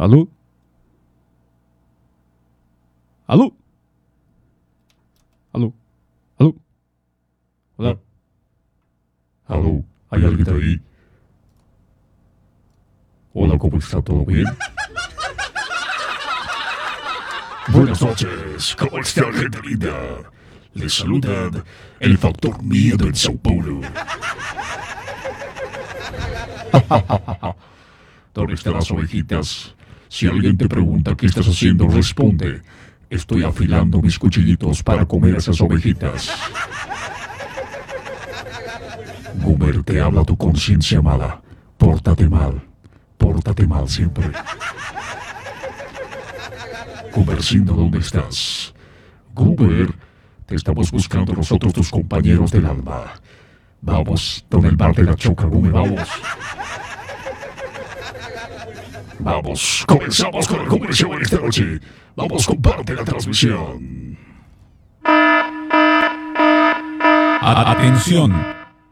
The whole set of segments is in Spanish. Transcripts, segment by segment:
¿Aló? ¿Aló? ¿Aló? ¿Aló? Hola. Aló, ¿hay alguien ahí? Hola, ¿cómo está? ¿Todo bien? Buenas noches, ¿cómo está, gente linda? Les saluda el Factor Miedo en Sao Paulo. ¿Dónde están las ovejitas? Si alguien te pregunta qué estás haciendo, responde. Estoy afilando mis cuchillitos para comer esas ovejitas. Gumer, te habla tu conciencia mala. Pórtate mal. Pórtate mal siempre. Gumercindo, ¿dónde estás? Gumer, te estamos buscando nosotros tus compañeros del alma. Vamos, don el bar de la choca, Gumer, vamos. Vamos, comenzamos con el Show en esta noche. Vamos, comparte la transmisión. Atención,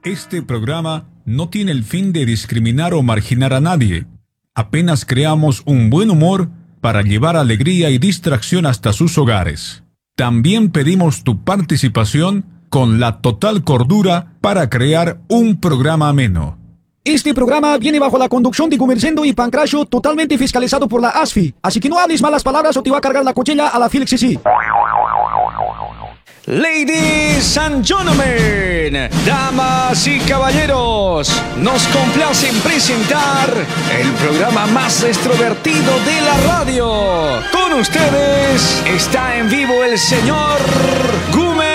este programa no tiene el fin de discriminar o marginar a nadie. Apenas creamos un buen humor para llevar alegría y distracción hasta sus hogares. También pedimos tu participación con la total cordura para crear un programa ameno. Este programa viene bajo la conducción de Gumercendo y Pancracio totalmente fiscalizado por la ASFI. Así que no hables malas palabras o te va a cargar la cochilla a la Felix sí. Ladies and gentlemen, damas y caballeros, nos complace en presentar el programa más extrovertido de la radio. Con ustedes está en vivo el señor Gumercindo.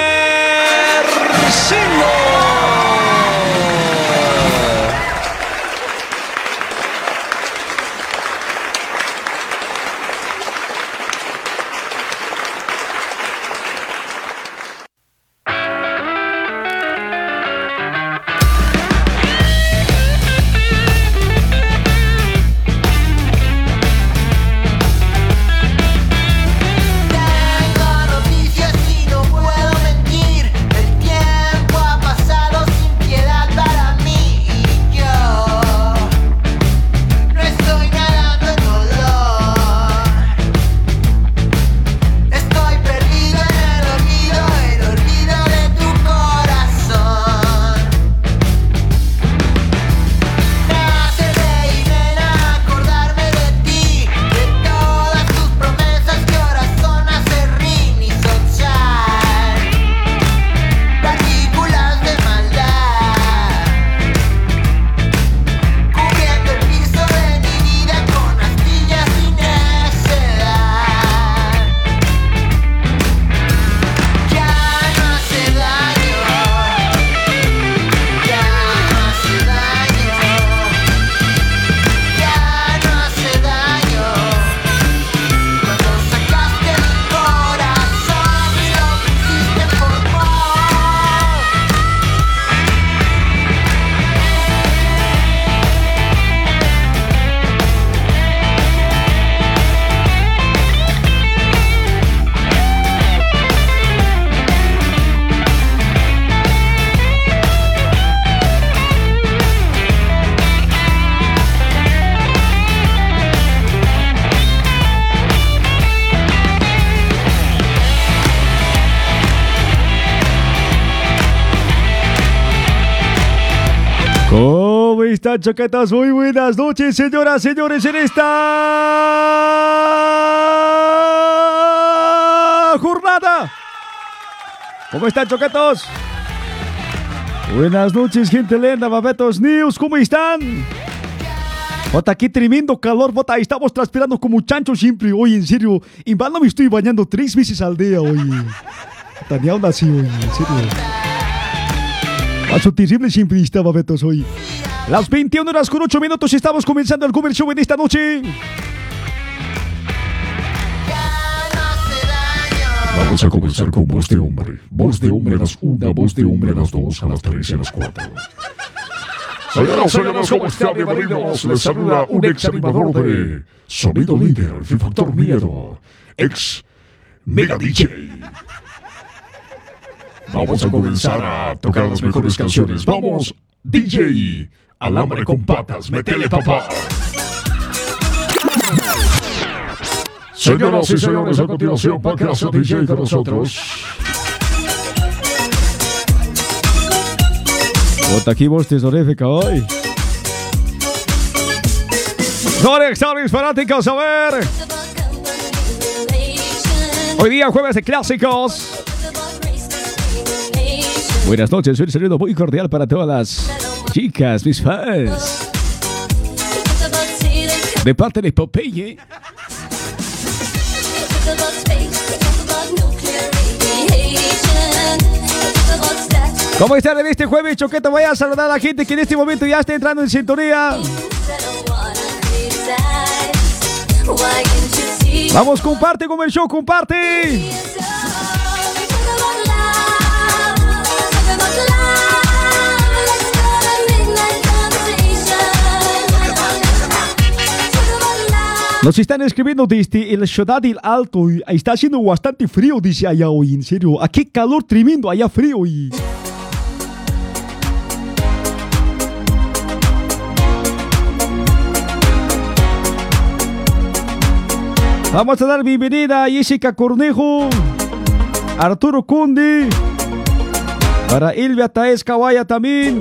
Están, choquetas? Muy buenas noches, señoras, señores, en esta jornada. ¿Cómo están, choquetos? Buenas noches, gente linda, Babetos News, ¿cómo están? Bota, qué tremendo calor, bota, estamos transpirando como chancho siempre, hoy en serio, en vano me estoy bañando tres veces al día, hoy. Ni aún así, hoy, en serio. Paso terrible siempre estaba Betos hoy. Las 21 horas con 8 minutos estamos comenzando el Cover Show en esta noche. Vamos a comenzar con voz de hombre. Voz de hombre a las una, voz de hombre a las dos, a las tres y a las cuatro. Señoras, señores, ¿cómo están? Bienvenidos. Les saluda un ex animador de Sonido Líder, el Factor Miedo, ex Mega DJ. Vamos a comenzar a tocar las mejores canciones. Vamos, DJ, alambre con patas, metele papá. Señoras y señores, a continuación, Pancracio DJ con nosotros. Bota aquí vos tesorífica hoy. Conexiones fanáticos, a ver. Hoy día jueves de clásicos. Buenas noches, un saludo muy cordial para todas las chicas, mis fans. De parte de Popeye. ¿Cómo están en este jueves, Choqueto? Voy a saludar a la gente que en este momento ya está entrando en sintonía. Vamos, comparte con el show, comparte. Nos están escribiendo desde el Ciudad del Alto. y Está haciendo bastante frío, dice allá hoy, en serio. Aquí calor tremendo, allá frío. Y... Vamos a dar bienvenida a Jessica Cornejo, Arturo Conde, para Elvia Taez Kawaya también.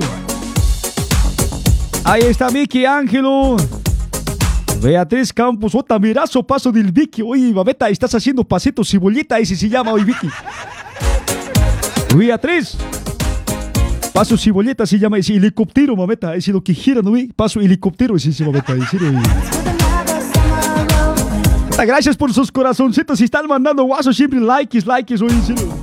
Ahí está Miki Ángelo. Beatriz Campos, otra mirazo paso del Vicky. Oye, babeta, estás haciendo pasito cibolita, ese se llama hoy Vicky. Beatriz. Paso ciboleta se llama ese helicóptero, mameta. Ese lo que gira, ¿no? Paso helicóptero, ese se mameta. En serio. Gracias por sus corazoncitos. Si están mandando guaso siempre likes, likes, oye, en serio.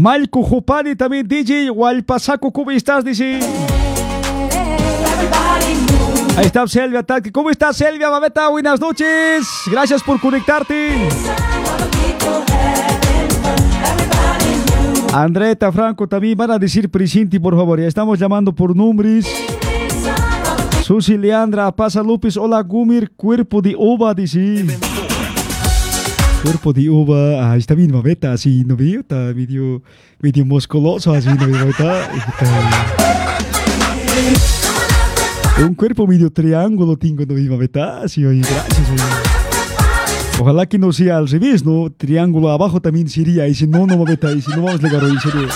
Malco Jopani también, DJ Walpasaco, ¿cómo estás? Dice. Ahí está Selvia Ataque. ¿Cómo estás, Selvia Babeta? Buenas noches. Gracias por conectarte. Andreta Franco también van a decir presente, por favor. Ya estamos llamando por nombres. Susi Leandra, Pasa López, hola Gumir, cuerpo de uva, dice. Cuerpo de uva, ah, está bien, babeta, así, ¿no veo? Está medio, medio musculoso, así, ¿no veo? Un cuerpo medio triángulo tengo, ¿no veo? Babeta? Así, oye, gracias, oye. Ojalá que no sea al revés, ¿no? Triángulo abajo también sería, y si no, no, babeta, y si no vamos a llegar hoy, serio.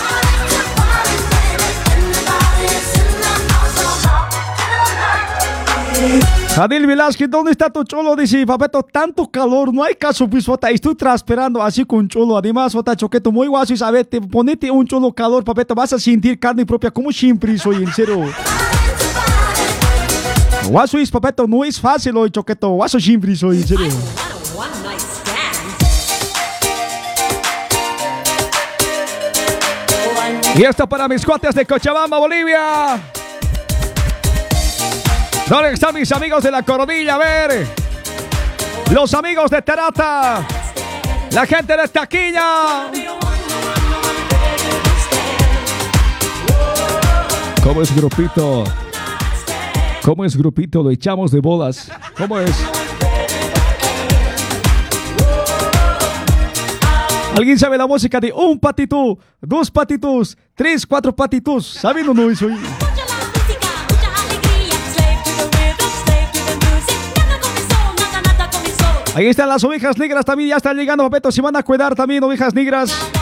Adil Velázquez, ¿dónde está tu cholo? Dice, papeto, tanto calor, no hay caso, pues, bota, estoy transpirando así con cholo. Además, bota, choqueto, muy guaso, y sabes, te ponete un cholo calor, papeto, vas a sentir carne propia como siempre, soy en serio. Guaso es, papeto, no es fácil hoy, choqueto, guaso siempre, soy en serio. Y esto para mis cuates de Cochabamba, Bolivia. ¿Dónde están mis amigos de la Coronilla? A ver. Los amigos de Terata. La gente de Taquilla. ¿Cómo es grupito? ¿Cómo es grupito? Lo echamos de bodas. ¿Cómo es? ¿Alguien sabe la música de un patito, dos patitos, tres, cuatro patitos? ¿Saben o no eso? Ahí están las ovejas negras también, ya están llegando, papeto. Se van a cuidar también, ovejas negras.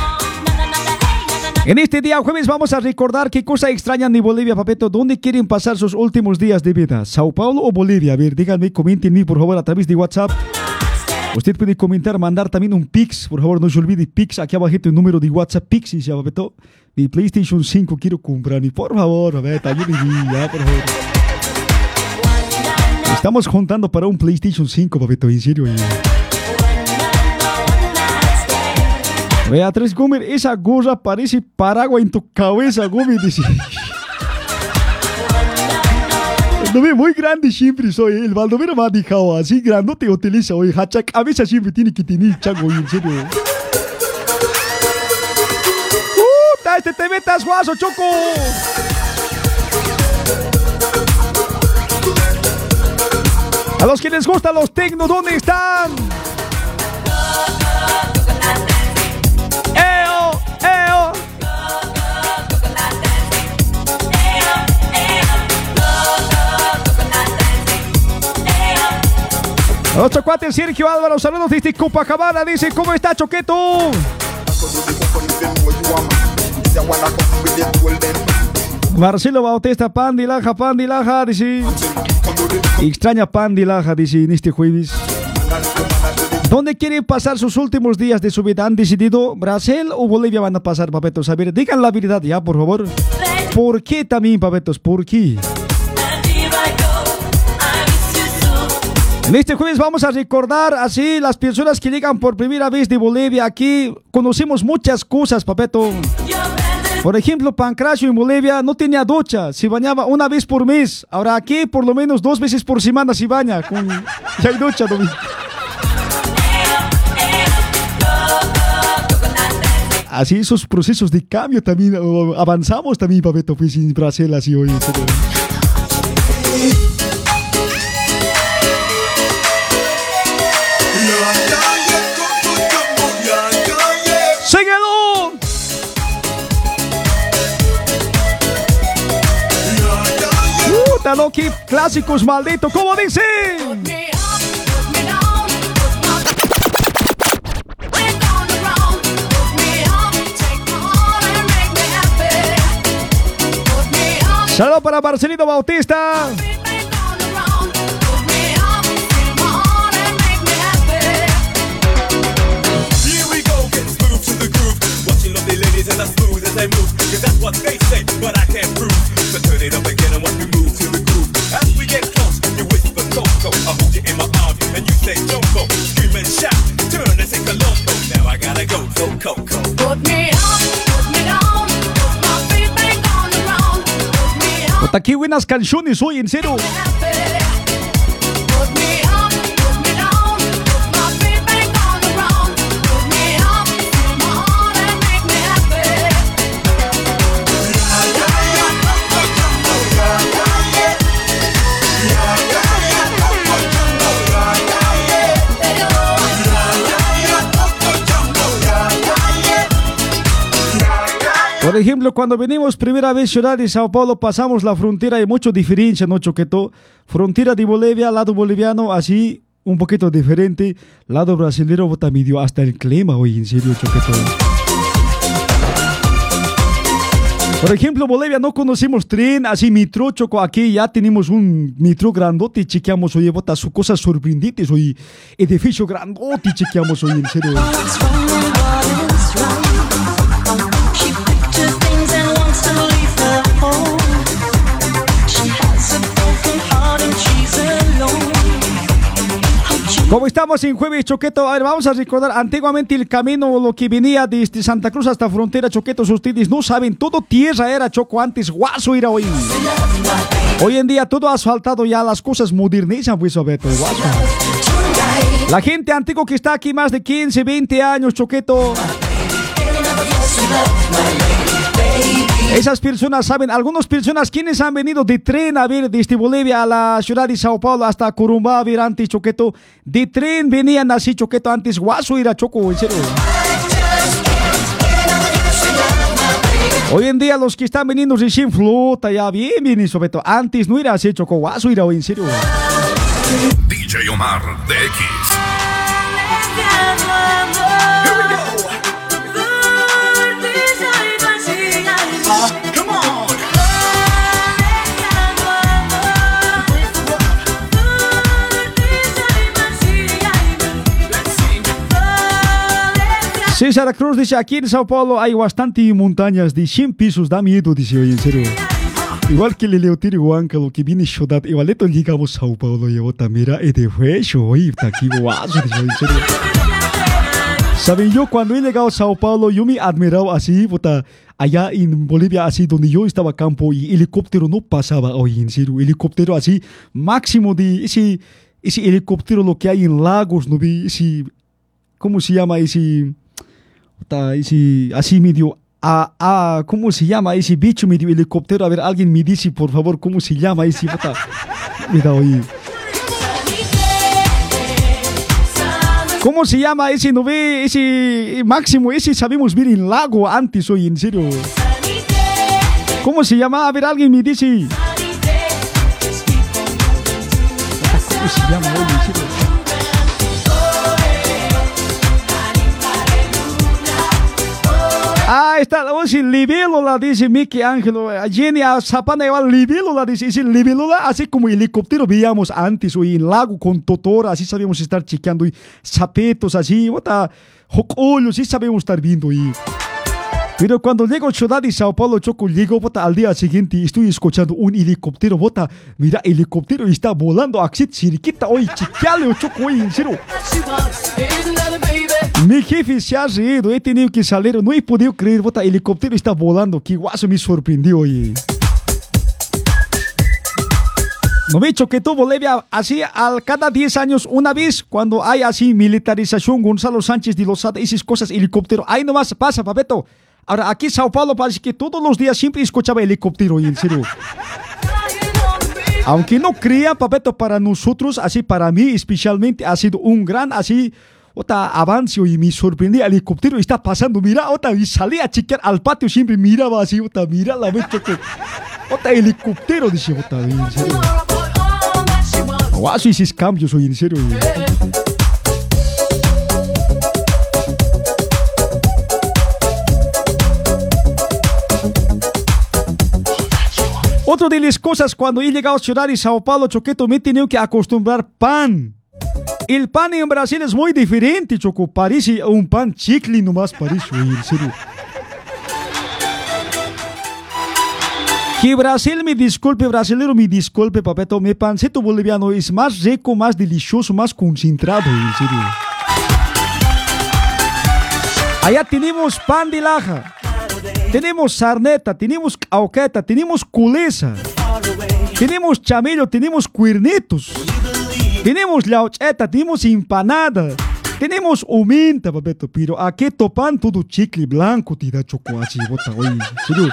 En este día jueves vamos a recordar qué cosa extrañan de Bolivia, papeto. ¿Dónde quieren pasar sus últimos días de vida? ¿Sao Paulo o Bolivia? A ver, díganme, coméntenme por favor a través de WhatsApp. Usted puede comentar, mandar también un Pix. Por favor, no se olvide Pix. Aquí abajito el número de WhatsApp Pix. Y se papeto. Mi PlayStation 5 quiero comprar. Y por favor, papeto, ayúdenme ya, por favor. Estamos juntando para un PlayStation 5, papeto, en serio. ya. Beatriz Gómez, esa gorra parece paraguas en tu cabeza, Gómez. Dice. No ve muy grande siempre soy. El Baldomero me ha dejado así grandote utiliza hoy. Hacha cabeza siempre tiene que tener chango, en serio. ¡Puta! Este te metas guaso, choco. A los que les gustan los tecno, ¿dónde están? ¡Eo! ¡Eo! Nuestro cuate Sergio Álvaro, saludos desde Copacabana, dice, ¿cómo está Choqueto? Marcelo Bautista, Pandilaja, Pandilaja, dice. Extraña Pandilaja, dice, en este jueves. ¿Dónde quieren pasar sus últimos días de su vida? ¿Han decidido Brasil o Bolivia van a pasar, papetos? A ver, digan la verdad ya, por favor. ¿Por qué también, papetos? ¿Por qué? En este jueves vamos a recordar así las personas que llegan por primera vez de Bolivia. Aquí conocemos muchas cosas, papeto. Por ejemplo, Pancracio en Bolivia no tenía ducha, se bañaba una vez por mes. Ahora aquí por lo menos dos veces por semana se baña. Con... Ya hay ducha, Domi. Así esos procesos de cambio también avanzamos también, papeto, pues en Brasil así hoy. qué clásicos, maldito. ¿Cómo dice? Move to the groove. As we get close, you whisper Coco. I hold you in my arms and you say Puta, qué buenas canciones Por ejemplo, cuando venimos primera vez ciudad de Sao Paulo, pasamos la frontera, hay mucha diferencia, ¿no, Choqueto? Frontera de Bolivia, lado boliviano, así, un poquito diferente. Lado brasilero, bota medio hasta el clima, hoy, en serio, Choqueto. Por ejemplo, Bolivia no conocemos tren, así mitro, choco, aquí ya tenemos un mitro grandote, chequeamos, oye, bota su cosas sorprendentes, oye, edificio grandote, chequeamos, oye, en serio. Como estamos en jueves, Choqueto, a ver, vamos a recordar antiguamente el camino, lo que venía desde Santa Cruz hasta frontera, Choquetos, ustedes no saben, todo tierra era, Choco, antes guaso era hoy. Hoy en día todo asfaltado ya, las cosas modernizan, pues, Beto, guaso. La gente antigua que está aquí más de 15, 20 años, Choqueto. Esas personas saben, algunas personas quienes han venido de tren a ver desde Bolivia a la ciudad de Sao Paulo hasta Corumbá a ver antes Choqueto, de tren venían así Choqueto antes, guaso era Choco, en serio. Hoy en día los que están veniendo recién flota ya bien, bien Choqueto. Antes no era así Choco, guaso era hoy, en serio. DJ Omar DX. Come César Cruz dice, aquí en Sao Paulo hay bastante montañas de 100 pisos, da miedo, dice hoy, en serio. Igual que el Leotiri Huáncalo que viene ciudad, igualito llegamos a Sao Paulo bota, mira, y de fecho, oye, está aquí guaso, dice hoy, en serio. Saben, yo cuando he llegado a Sao Paulo, yo me he admirado así, bota, allá en Bolivia, así donde yo estaba campo y helicóptero no pasaba, oye, en serio, helicóptero así, máximo de ese, ese helicóptero lo que hay en lagos, ¿no vi? Ese, ¿cómo se llama ese? Puta, ese, así medio, a, a, ¿cómo se llama ese bicho medio helicóptero? A ver, alguien me dice, por favor, ¿cómo se llama ese? Puta, mira, oye. ¿Cómo se llama ese, no ese máximo, ese sabemos ver en lago antes, oye, en serio? ¿Cómo se llama? A ver, alguien me dice. ¿Cómo se llama, oye, en serio? Está, oye, libélula, dice Mickey Ángelo. Jenny a Zapana igual libélula, dice, dice libélula, así como helicóptero veíamos antes, hoy en lago con totora, así sabíamos estar chequeando, y zapetos así, bota, jocollos, sí sabemos estar viendo y... Pero cuando llego a Ciudad de Sao Paulo, Choco, llego bota, al día siguiente, estoy escuchando un helicóptero, bota, mira, helicóptero está volando, así, chiriquita, oye, chequeale, Choco, oye, en serio. Mi jefe se ha reído, he tenido que salir, no he podido creer, bota, helicóptero está volando, que guaso me sorprendió, oye. No me que tú Bolivia así al cada 10 años una vez cuando hay así militarización Gonzalo Sánchez de Lozada esas cosas helicóptero ahí nomás pasa papeto ahora aquí Sao Paulo parece que todos los días siempre escuchaba helicóptero en serio aunque no crea papeto para nosotros así para mí especialmente ha sido un gran así otra avance y me sorprendí el helicóptero está pasando mira otra y salí a chequear al patio siempre miraba así otra mira la vez que otra helicóptero dice otra en serio Guaso esos cambios hoy en serio. Otra de las cosas cuando he llegado a Ciudad de Sao Paulo, Choqueto, me he tenido que acostumbrar pan. El pan en Brasil es muy diferente, Choco. Parece un pan chicle nomás, parece, en serio. Que Brasil me disculpe, brasileiro me disculpe, papeto, mi pancito boliviano es más rico, más delicioso, más concentrado, en serio. Allá tenemos pan de laja, tenemos sarneta, tenemos auqueta, tenemos culeza, tenemos chamello, tenemos cuernitos, tenemos laucheta, tenemos empanada, tenemos humita, papeto, pero aquí topan todo chicle blanco, te da chocolate, bota, oye, serio.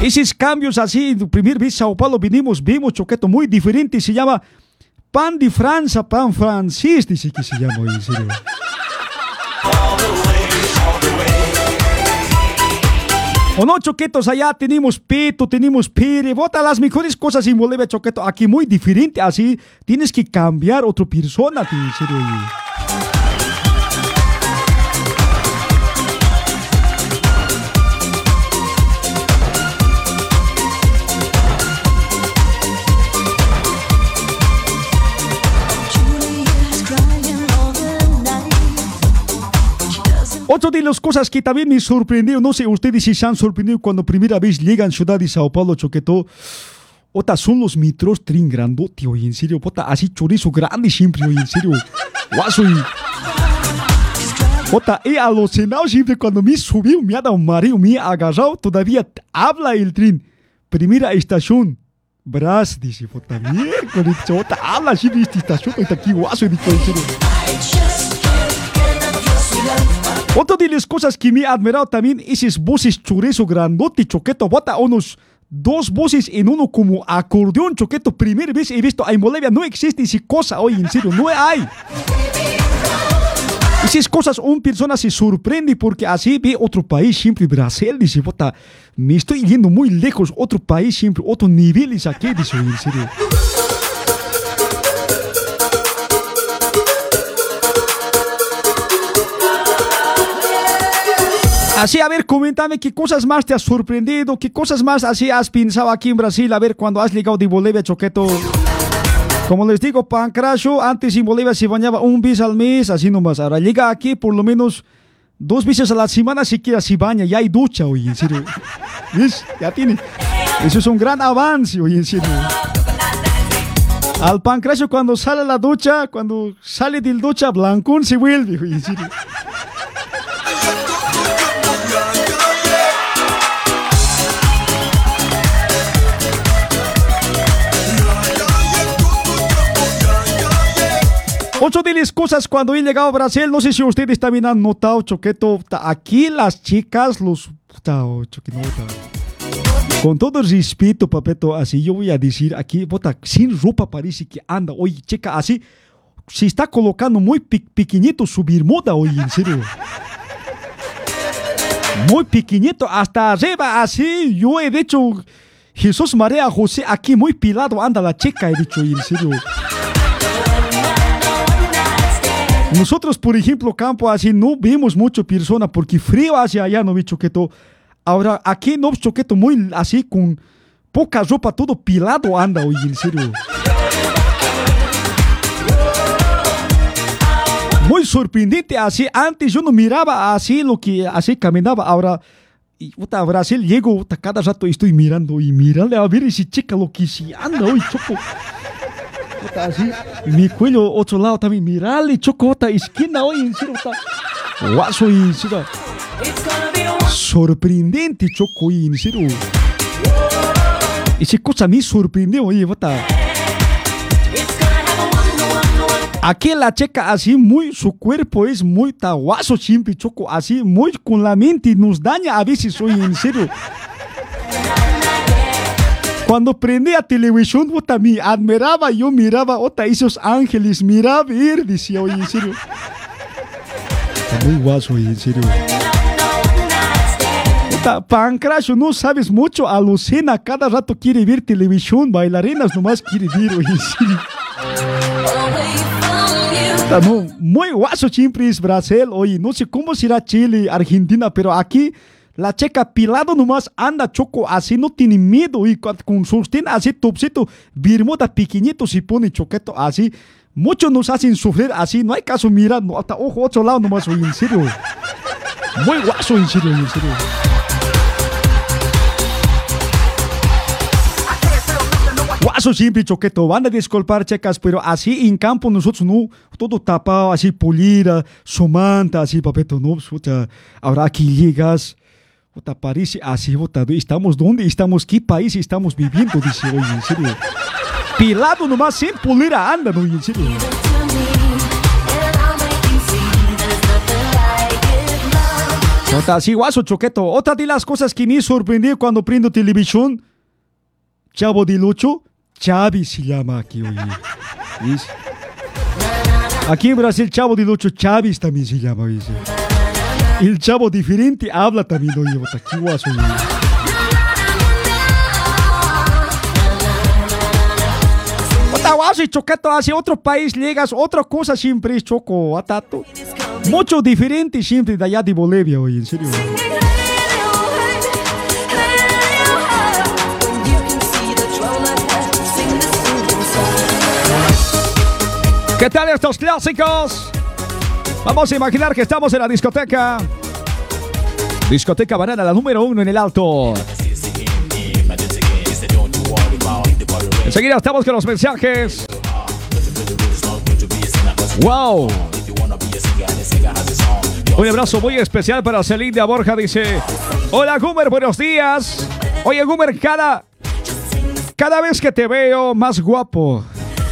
Esos cambios así, primer vez Sao Paulo vinimos, vimos choqueto muy diferente, se llama pan de Francia, pan francés, dice que se llama, en serio. No, choquetos, allá tenemos peto, tenemos pere, bota las mejores cosas en Bolivia, choqueto, aquí muy diferente, así, tienes que cambiar otra persona, tío, Otra de las cosas que también me sorprendió, no sé ustedes si se han sorprendido cuando primera vez llegan a Ciudad de Sao Paulo, Choqueto. Ota, son los mitros trin grandote, oye, en serio, pota, así chorizo grande siempre, oye, en serio. Guaso y... Ota, he alucinado siempre cuando me subió, me ha dado mareo, me ha agarrado, todavía habla el tren. Primera estación, Brás, dice, pota, miércoles, ota, habla siempre esta estación, está aquí guaso, dicho, en serio. Otra de las cosas que me ha admirado también es esas voces chorizo grandote, choqueto, bota unos dos voces en uno como acordeón, choqueto. Primera vez he visto en Bolivia, no existe esa cosa hoy, en serio, no hay. Esas cosas, una persona se sorprende porque así ve otro país, siempre Brasil, dice, bota, me estoy yendo muy lejos, otro país, siempre otro nivel es aquí, dice, en serio. Así, a ver, coméntame qué cosas más te has sorprendido, qué cosas más así has pensado aquí en Brasil, a ver, cuando has llegado de Bolivia, Choqueto. Como les digo, Pancracio, antes en Bolivia se bañaba un vez al mes, así nomás. Ahora llega aquí por lo menos dos veces a la semana, siquiera se baña, ya hay ducha, oye, en serio. ¿Ves? Ya tiene. Eso es un gran avance, oye, en serio. Al Pancracio cuando sale la ducha, cuando sale del ducha, blancón se vuelve, oye, en serio. Ocho de las cosas cuando he llegado a Brasil, no sé si ustedes también han notado, Choqueto, aquí las chicas, los... ta- oh, Choque, no, ta- Con todo el respeto, papeto, así yo voy a decir aquí, bota, sin ropa parece que anda, oye, chica, así, se está colocando muy pe- pequeñito su bermuda, oye, en serio. Muy pequeñito, hasta arriba, así, yo he dicho, Jesús María José, aquí muy pilado anda la chica, he dicho, en serio. Nosotros, por ejemplo, campo así, no vemos mucho persona porque frío hacia allá, ¿no vi choqueto? Ahora, aquí no choqueto muy así con poca ropa, todo pilado anda, oye, en serio. Muy sorprendente así. Antes yo no miraba así lo que así caminaba. Ahora, y, puta, Brasil llego, cada rato estoy mirando y mirando a ver ese chica lo que se anda hoy, choco. Así, mi cuello, otro lado también, mirale, choco, puta, esquina hoy, en serio, puta. Guaso, y. Sorprendente, choco, y en serio. Esa cosa me sorprendió, oye, puta. Aquí la checa así muy, su cuerpo es muy taguazo, siempre choco, así muy con la mente nos daña a veces, oye, en serio. Cuando prendí a televisión, puta, me admiraba, yo miraba, otra, esos ángeles, miraba, ver, decía, oye, en serio. Está muy guaso, oye, en serio. Puta, Pancracio, no sabes mucho, alucina, cada rato quiere ver televisión, bailarinas nomás quiere ver, oye, en serio. Puta, no, muy guaso siempre es Brasil, oye, no sé cómo será Chile, Argentina, pero aquí la checa pilado nomás anda choco, así no tiene miedo y con, sostén así topsito, birmota pequeñito se pone choqueto así. Muchos nos hacen sufrir así, no hay caso mirar, no, hasta ojo, otro lado nomás, oye, en serio. Muy guaso, en serio, en serio. Guaso siempre choqueto, van a disculpar checas, pero así en campo nosotros no, todo tapado, así polida, somanta, así papeto, no, ahora aquí llegas, puta, parece así, puta, estamos dónde estamos, qué país estamos viviendo, dice, oye, en serio. Pilado nomás, sin polera anda, oye, en serio. Puta, así guaso choqueto, otra de las cosas que me sorprendió cuando prendo televisión, Chavo del Ocho, Chavi se llama aquí, oye. ¿Ves? Aquí en Brasil, Chavo del Ocho, Chavis también se llama, dice. El chavo diferente habla también, oye. Puta, guaso y choqueto hacia otro país, llegas, otra cosa siempre es choco, atato. Mucho diferente siempre de allá de Bolivia, oye, en serio. ¿Qué tal estos clásicos? Vamos a imaginar que estamos en la discoteca. Discoteca Banana, la número uno en el alto. Enseguida estamos con los mensajes. ¡Wow! Un abrazo muy especial para Celinda Borja. Dice: Hola, Gumer, buenos días. Oye, Gumer, cada, cada vez que te veo más guapo.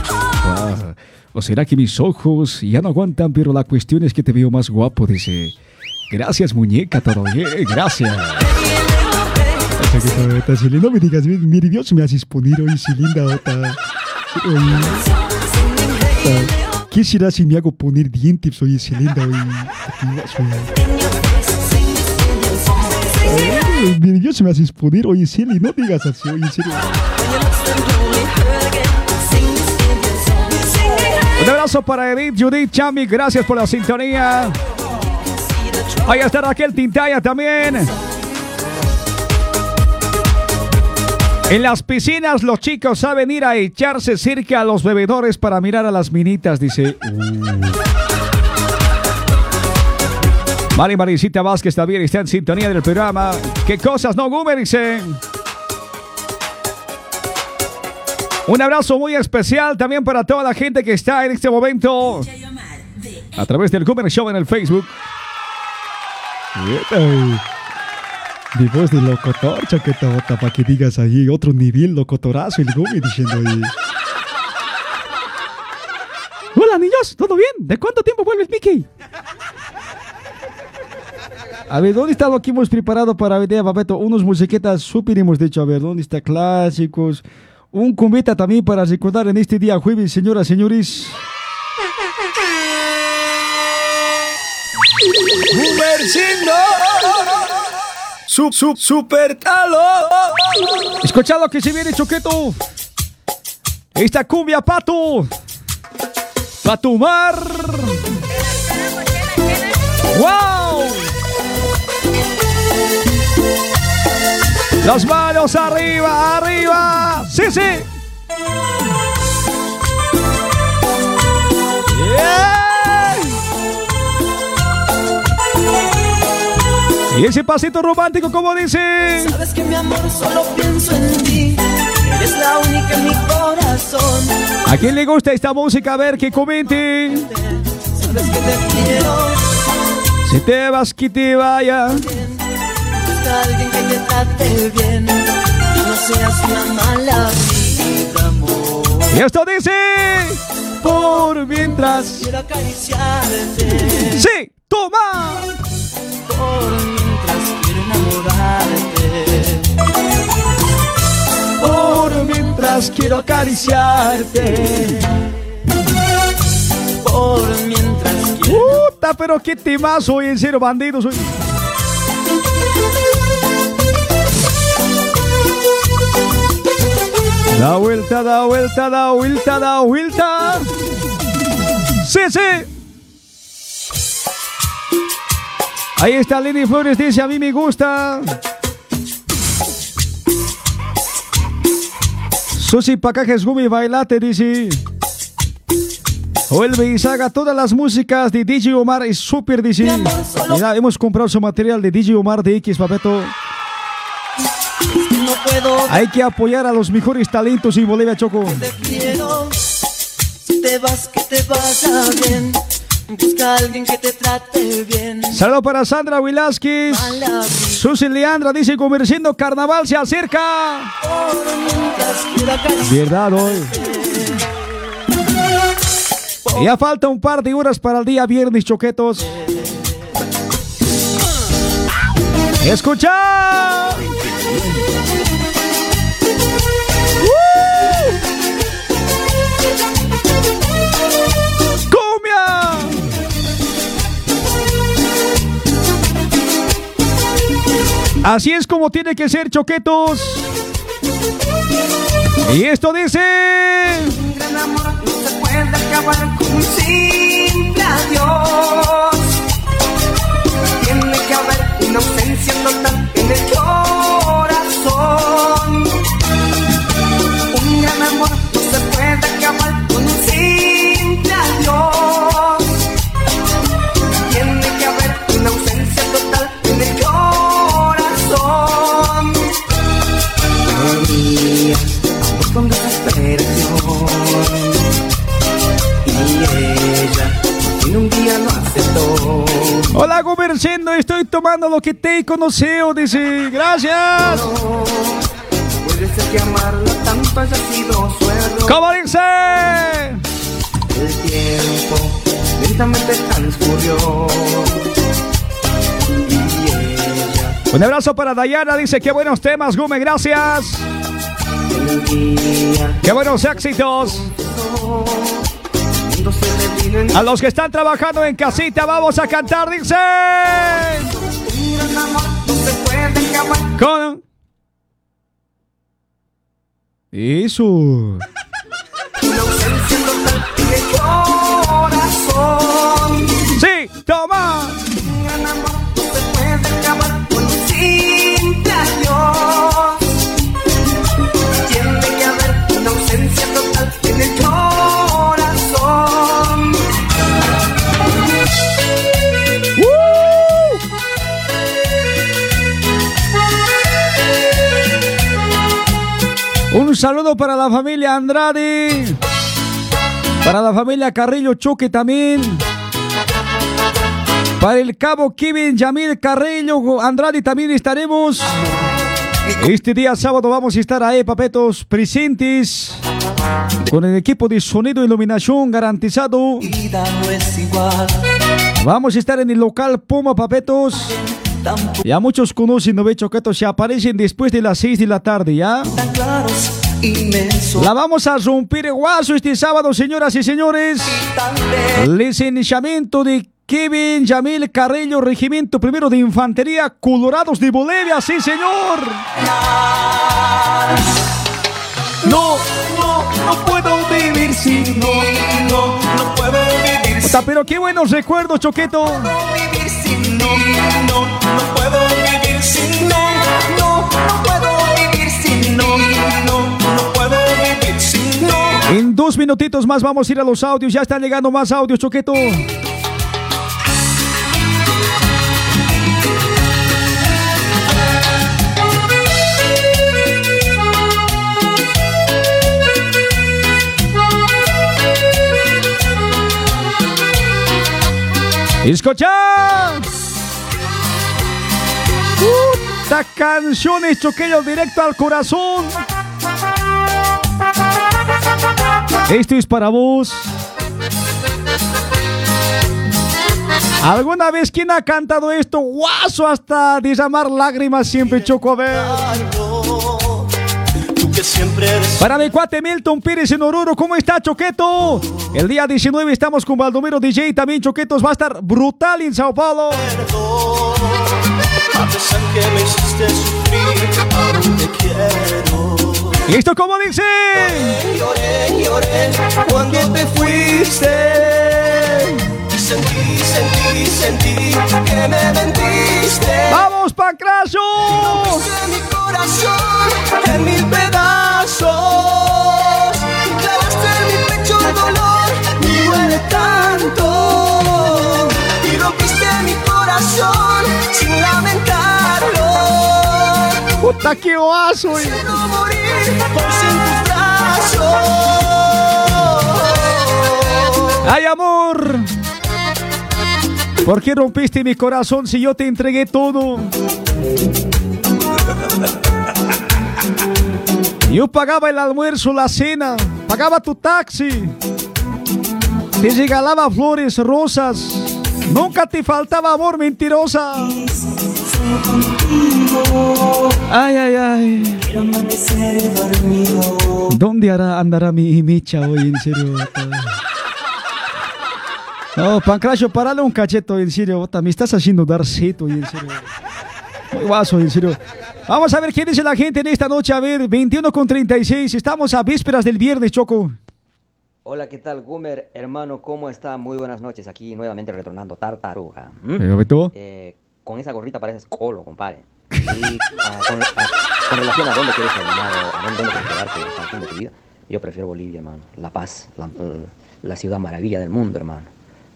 Ah, ¿O será que mis ojos ya no aguantan? Pero la cuestión es que te veo más guapo, dice. Gracias, muñeca, todo bien, gracias. No me digas, mire, Dios me haces poner hoy, otra. ¿Qué será si me hago poner dientes hoy, Celinda, hoy? Ay, Mire, Dios me haces poner, oye, Celi, no digas así, oye, en serio. Un abrazo para Edith, Judith, Chami, gracias por la sintonía. Ahí está Raquel Tintaya también. En las piscinas los chicos saben ir a echarse cerca a los bebedores para mirar a las minitas, dice. Mari Maricita Vázquez también está en sintonía del programa. ¿Qué cosas no, Gumer? Dice. Un abrazo muy especial también para toda la gente que está en este momento a través del Gumer Show en el Facebook. Mi voz de locutor, chaqueta bota, para que digas ahí otro nivel locutorazo el Gumi diciendo ahí. Hola niños, ¿todo bien? ¿De cuánto tiempo vuelves, Mickey? A ver, ¿dónde está lo que hemos preparado para hoy día, Papeto? Unos musiquetas súper hemos dicho. A ver, ¿dónde está clásicos? Un cumbita también para recordar en este día jueves, señoras, señores. Sub, sub, super talo. Escucha lo que se viene, Choqueto. Esta cumbia, pato. Pa' tomar. ¡Wow! Las manos arriba, arriba. Sí, sí. Yeah. Y ese pasito romántico, como dice. Sabes que mi amor solo pienso en ti. Eres la única en mi corazón. ¿A quién le gusta esta música? A ver, que comente. Sabes que te quiero. Si te vas, que te vaya. A alguien que te trate bien. No seas una mala vida, amor. Y esto dice. Por mientras. Quiero acariciarte. Sí, toma. Por mientras quiero enamorarte. Por mientras quiero acariciarte. Por mientras quiero. Puta, pero qué temazo, hoy en serio, bandidos. hoy. Da vuelta, da vuelta, da vuelta, da vuelta. Sí, sí. Ahí está Lenny Flores, dice, a mí me gusta. Susi Pacajes Gumi Bailate, dice. Vuelve y saca todas las músicas de DJ Omar es súper, dice. Mira, hemos comprado su material de DJ Omar de X, papeto. Puedo. Hay que apoyar a los mejores talentos en Bolivia, Choco. Te quiero. Si te vas, que te vaya bien. Busca a alguien que te trate bien. Saludo para Sandra vida. Susi Leandra dice, comerciando carnaval se acerca. Verdad, hoy. Ya falta un par de horas para el día viernes, choquetos. Escucha. Así es como tiene que ser, choquetos. Y esto dice. Amor se puede acabar con un simple adiós. Tiene que haber una ausencia en el corazón. Hola, Gobercendo, estoy tomando lo que te conoceo, dice. Gracias. Puede ser que amarla tanto haya sido. ¿Cómo dice? El tiempo lentamente transcurrió y ella Un abrazo para Dayana, dice, qué buenos temas, Gume, gracias. Qué buenos éxitos. A los que están trabajando en casita, vamos a cantar, dice. Con... Eso. Saludo para la familia Andrade. Para la familia Carrillo Choque también. Para el cabo Kevin Yamil Carrillo Andrade también estaremos. Este día sábado vamos a estar ahí, papetos, presentes. Con el equipo de sonido e iluminación garantizado. Vamos a estar en el local Puma Papetos. Ya muchos conocen, ¿no ve, Choquetos? Se aparecen después de las 6 de la tarde, ¿ya? La vamos a romper guaso este sábado, señoras y señores. Licenciamiento de Kevin Yamil Carrillo, Regimiento Primero de Infantería, Colorados de Bolivia, sí, señor. No, no, no puedo vivir sin no, no, no puedo vivir Puta, pero qué buenos recuerdos, Choqueto. sin vivir sin no, no, no puedo En dos minutitos más vamos a ir a los audios. Ya están llegando más audios, Choqueto. Escucha. Puta canciones, Choqueño, directo al corazón. Esto es para vos. ¿Alguna vez quién ha cantado esto? Guaso hasta derramar lágrimas siempre choco a ver. Para mi cuate Milton Pérez en Oruro, ¿cómo está Choqueto? El día 19 estamos con Baldomero DJ, también Choquetos va a estar brutal en Sao Paulo. a pesar que me hiciste sufrir, te quiero. ¿Y esto cómo dice? Lloré, lloré cuando te fuiste. Sentí, sentí, sentí que me mentiste. ¡Vamos! Rompiste mi corazón en mil pedazos. Clavaste en mi pecho el dolor, y duele tanto. Y rompiste mi corazón ¡Puta, qué güey. Quiero morir. ¡Ay, amor! ¿Por qué rompiste mi corazón si yo te entregué todo? Yo pagaba el almuerzo, la cena, pagaba tu taxi, te regalaba flores, rosas, nunca te faltaba amor, mentirosa. Ay, ay, ay. ¿Dónde hará, andará mi micha hoy, en serio? No, Pancracio, parale un cacheto, en serio. bota, Me estás haciendo dar seto, en serio. Muy guaso, en serio. Vamos a ver qué dice la gente en esta noche. A ver, 21 con 36. Estamos a vísperas del viernes, Choco. Hola, ¿qué tal, Gumer? Hermano, ¿cómo está? Muy buenas noches. Aquí nuevamente retornando Tartaruga. ¿Mm? Eh, con esa gorrita pareces colo, compadre. Y ah, con, ah, con relación a dónde quieres terminar o a dónde, dónde quieres quedarte hasta el fin de tu vida, yo prefiero Bolivia, hermano. La Paz, la, la ciudad maravilla del mundo, hermano.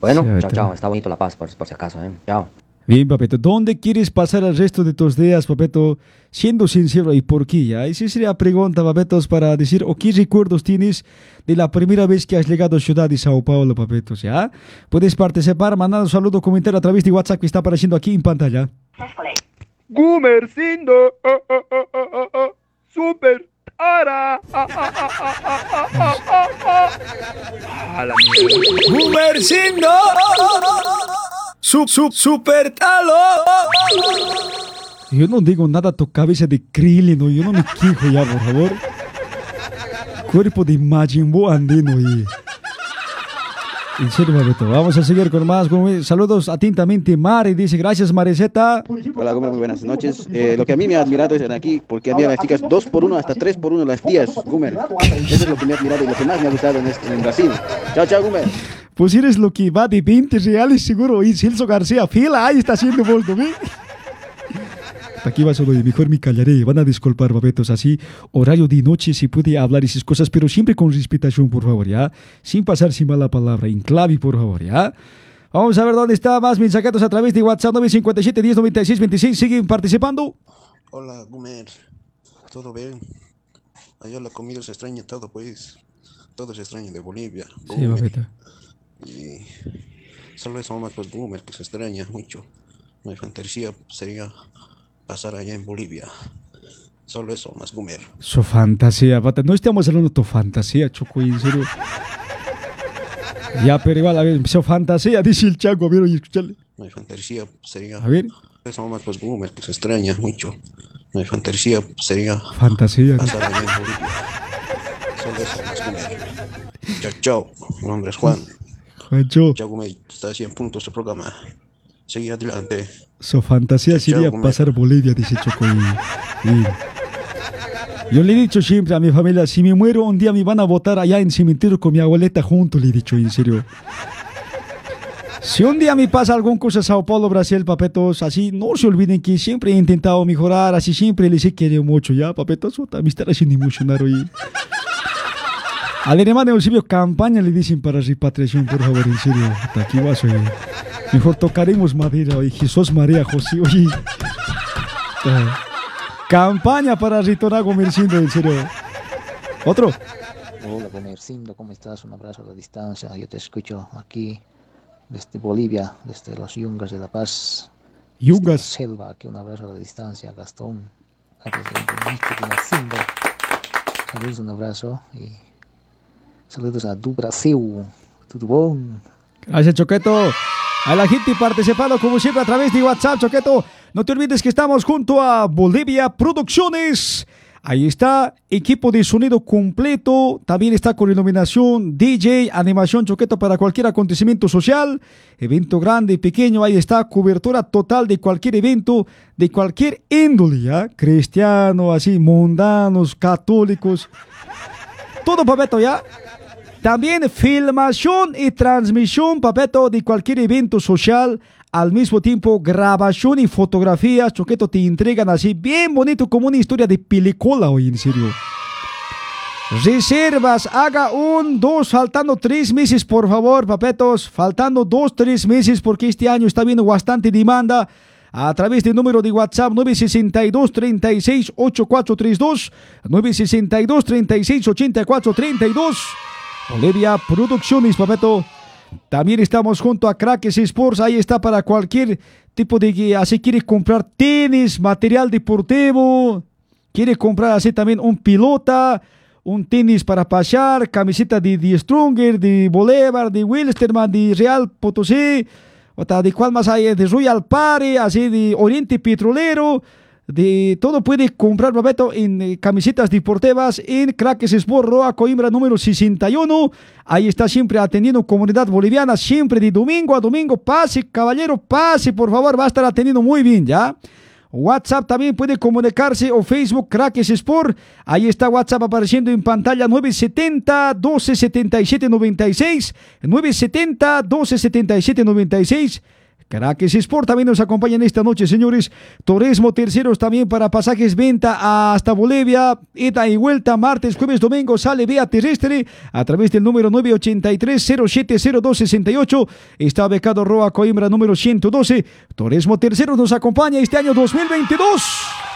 Bueno, Sí, chao, chao. Está bonito La Paz, por, por si acaso, ¿eh? Chao. Bien, papeto. ¿Dónde quieres pasar el resto de tus días, papeto? Siendo sincero, ¿y por qué? Ya? Esa sería la pregunta, papetos, para decir, ¿o qué recuerdos tienes de la primera vez que has llegado a Ciudad de Sao Paulo, papetos? ¿Ya? Puedes participar mandando un saludo, comentario a través de WhatsApp que está apareciendo aquí en pantalla. Gumercindo, oh, oh, oh, oh, oh, oh, super ara, ah, ah, ah, ah, ah, ah, ah, ah, ah. Sub, sub, super talo. Yo no digo nada a tu cabeza de krillin, yo no me quejo ya, por favor. Cuerpo de Majin Buu andino y... En serio, papeto. Vamos a seguir con más. Saludos atentamente, Mari. Dice, gracias, Mareceta. Hola, Gumer, muy buenas noches. Eh, lo que a mí me ha admirado es en aquí, porque había las chicas dos por uno hasta tres por uno las tías, Gumer. Eso es lo que me ha admirado y lo que más me ha gustado en, este- en Brasil. Chao, chao, Gumer. Pues eres lo que va de 20 reales seguro. Y Celso García, fila, ahí está haciendo boldo, ¿ve? Aquí va solo y mejor me callaré. Van a disculpar, papetos. Así, horario de noche se puede hablar esas cosas, pero siempre con respetación, por favor, ¿ya? Sin pasar sin mala palabra. En clave, por favor, ¿ya? Vamos a ver dónde está más mensajitos a través de WhatsApp 957 10 96 26. Siguen participando. Hola, Gumer. ¿Todo bien? Allá la comida se extraña todo, pues. Todo se extraña de Bolivia. Sí, Gumer. Y solo eso más pues Gumer, que se extraña mucho. Mi fantasía sería pasar allá en Bolivia. Solo eso más Gumer. Su fantasía, pata. No estamos hablando de tu fantasía, Choco, en serio. Ya, pero igual, a ver, su fantasía, dice el Chaco, a ver, oye, escúchale. Mi fantasía sería. A ver. Eso más pues Gumer, que se extraña mucho. Mi fantasía sería Fantasía. pasar allá en Bolivia. Solo eso más Gumer. Chao, chao. Mi nombre es Juan. Juancho. Está así en punto su programa. Sigue adelante. su fantasía sería pasar Bolivia, dice Choco. Yo le he dicho siempre a mi familia, si me muero un día me van a votar allá en cementerio con mi abuelita junto, le he dicho, en serio. Si un día me pasa algún cosa Sao Paulo, Brasil, papetos, así, no se olviden que siempre he intentado mejorar, así siempre les he querido mucho, ¿ya, papetos? Me están haciendo emocionar hoy. Al hermano Eusebio, campaña le dicen para repatriación, por favor, en serio. Vas, oye. Mejor tocaremos madera, oye. Jesús María José, oye. Puta. Campaña para retornar Gomercindo, en serio. Otro. Hola, Gomercindo, ¿cómo estás? Un abrazo a la distancia. Yo te escucho aquí desde Bolivia, desde los Yungas de La Paz. Yungas. Selva, aquí un abrazo a la distancia. Gastón. Saludos, un abrazo y saludos a Du Brasil. Tudo bom? Gracias, Choqueto. A la gente participando como siempre a través de WhatsApp, Choqueto. No te olvides que estamos junto a Bolivia Producciones. Ahí está, equipo de sonido completo. También está con iluminación, DJ, animación, Choqueto para cualquier acontecimiento social, evento grande, pequeño. Ahí está, cobertura total de cualquier evento, de cualquier índole, ¿ya? Cristiano, así, mundanos, católicos. Todo, papeto, ¿ya? También filmación y transmisión, papeto, de cualquier evento social. Al mismo tiempo, grabación y fotografías. Choqueto te entregan así, bien bonito, como una historia de película hoy, en serio. Reservas, haga un, dos, faltando tres meses, por favor, papetos. Faltando dos, tres meses, porque este año está viendo bastante demanda. A través del número de WhatsApp 962 36 8432 962 36 8432 Bolivia Producciones, papeto. También estamos junto a Crackers Sports. Ahí está para cualquier tipo de que así quiere comprar tenis, material deportivo. Quiere comprar así también un pilota, un tenis para pasear, camiseta de, de Stronger, de Bolívar, de Wilstermann, de Real Potosí. Otra, ¿De cuál más hay? De Royal Party, así de Oriente Petrolero de todo puede comprar Babeto en eh, camisetas deportivas en Crackers Sport Roa Coimbra número 61. Ahí está siempre atendiendo comunidad boliviana, siempre de domingo a domingo. Pase, caballero, pase, por favor, va a estar atendiendo muy bien, ¿ya? WhatsApp también puede comunicarse o Facebook Crackers Sport. Ahí está WhatsApp apareciendo en pantalla 970 1277 96 970 1277 96 Caracas Sport también nos acompañan esta noche, señores. Turismo Terceros también para pasajes venta hasta Bolivia, ida y vuelta, martes, jueves, domingo, sale vía terrestre a través del número 983-070268. Está becado Roa Coimbra número 112. Turismo Terceros nos acompaña este año 2022.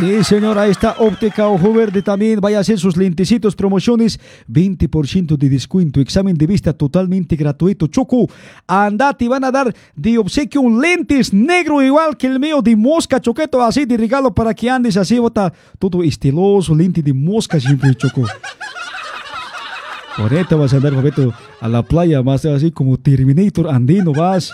Sí, señora, esta óptica Ojo Verde también vaya a hacer sus lentecitos, promociones, 20% de descuento, examen de vista totalmente gratuito. Choco, andate, van a dar de obsequio un lentes negro igual que el mío de mosca, choqueto, así de regalo para que andes así, bota todo estiloso, lente de mosca siempre, Choco. Ahorita vas a andar, Roberto, a la playa, más así como Terminator andino, vas.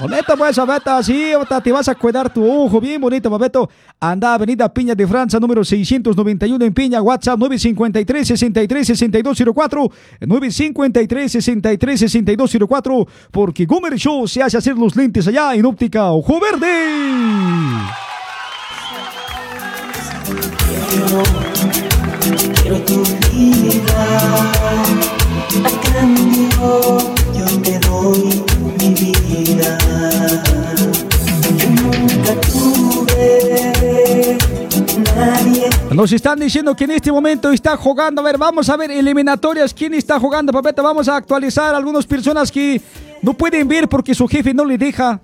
Bonito pues, Babeto, así te vas a cuidar tu ojo, bien bonito, Babeto. Anda, Avenida Piña de Francia, número 691 en Piña, WhatsApp 953 63 6204 953 63 6204 porque Gomer Show se hace hacer los lentes allá en óptica Ojo Verde. Nos están diciendo que en este momento está jugando. A ver, vamos a ver eliminatorias. ¿Quién está jugando, papeta? Vamos a actualizar algunas personas que no pueden ver porque su jefe no le deja.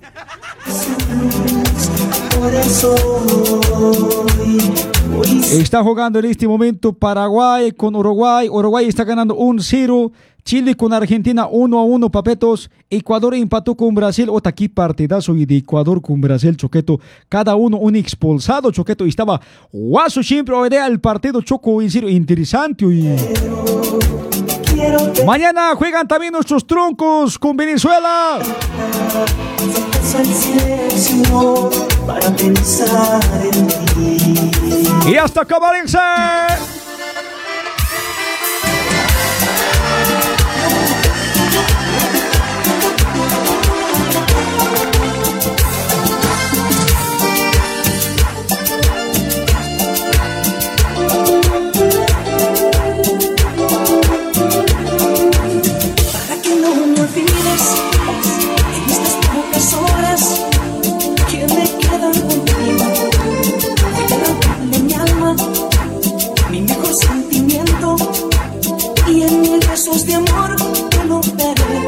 Está jugando en este momento Paraguay con Uruguay. Uruguay está ganando 1-0. Chile con Argentina 1 a 1, papetos. Ecuador empató con Brasil. Otra aquí partidazo y de Ecuador con Brasil, Choqueto. Cada uno un expulsado, Choqueto. Y estaba guaso siempre. Hoy el partido Choco, serio, interesante. Y... Mañana juegan también nuestros troncos con Venezuela. Y hasta para en mis brazos de amor te lo daré.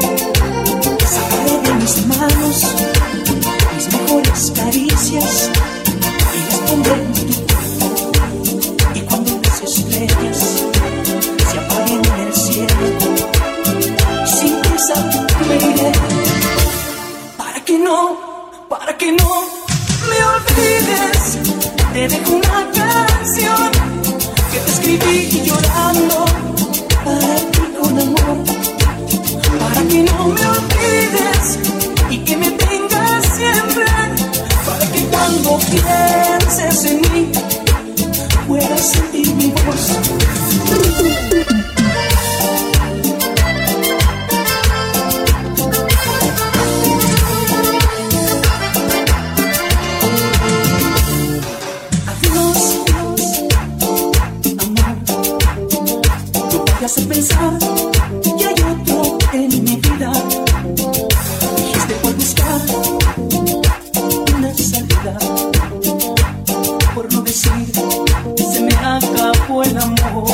Sacaré de mis manos mis mejores caricias y las pondré en tu cuerpo. Y cuando las estrellas se apaguen en el cielo, sin prisa me iré. Para que no, para que no me olvides, te dejo una canción que te escribí llorando para con amor. Para que no me olvides y que me tengas siempre. Para que cuando pienses en mí puedas sentir mi voz. Vayas a pensar que hay otro en mi vida. Dijiste por buscar una salida. Por no decir que se me acabó el amor.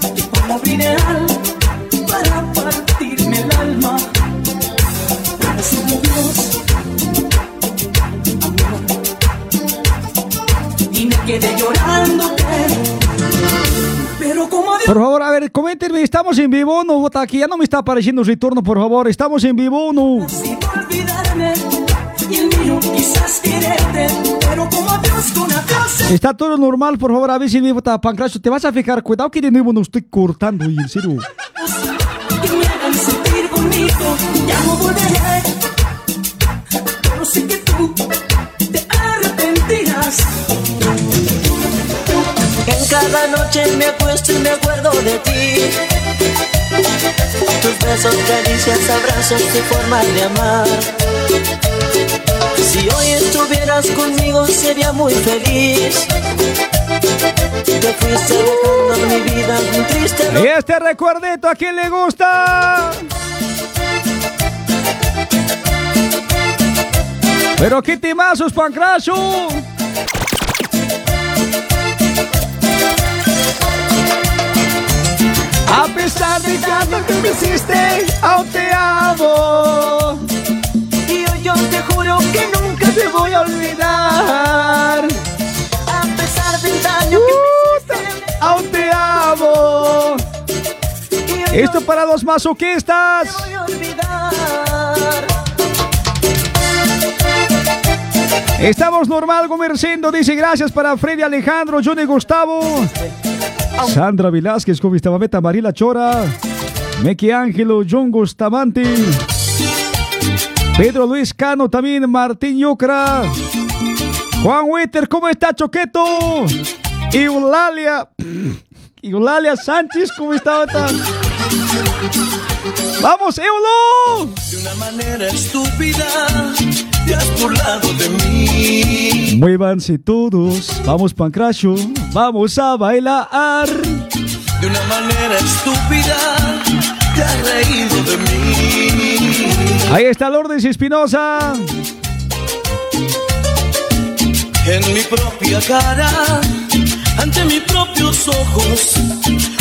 Adiós, ideal quedé llorándote. Pero como Por favor, a ver, coméntenme, ¿estamos en vivo no? Vota aquí, ya no me está apareciendo el retorno, por favor. ¿Estamos en vivo no? Está todo normal, por favor, a ver si me vota Pancracio. Te vas a fijar, cuidado que de nuevo no estoy cortando, y en serio. Noche me acuesto y me acuerdo de ti. Tus besos, caricias, abrazos, tu forma de amar. Si hoy estuvieras conmigo sería muy feliz. Te fuiste dejando mi vida un triste. Y este recuerdito, ¿a quién le gusta? Pero qué timazos, Pancracio. A pesar de tanto que me hiciste, aún te amo. Y hoy yo te juro que nunca te voy a olvidar. A pesar del daño que me hiciste, Aún te amo. Esto para los masoquistas. voy a olvidar. Estamos normal comerciando, dice gracias para Freddy Alejandro, Johnny Gustavo, Sandra Velázquez. Beta Marila Chora, Meque Ángelo, John Bustamante, Pedro Luis Cano, también Martín Yucra, Juan Witter, ¿cómo está Choqueto? Eulalia, Eulalia Sánchez, ¿cómo está? ¡Vamos, Eulo! De una manera estúpida te has burlado de mí. Muévanse todos, vamos Pancracio, vamos a bailar. De una manera estúpida te has reído de mí. Ahí está Lourdes Espinosa. En mi propia cara, ante mis propios ojos,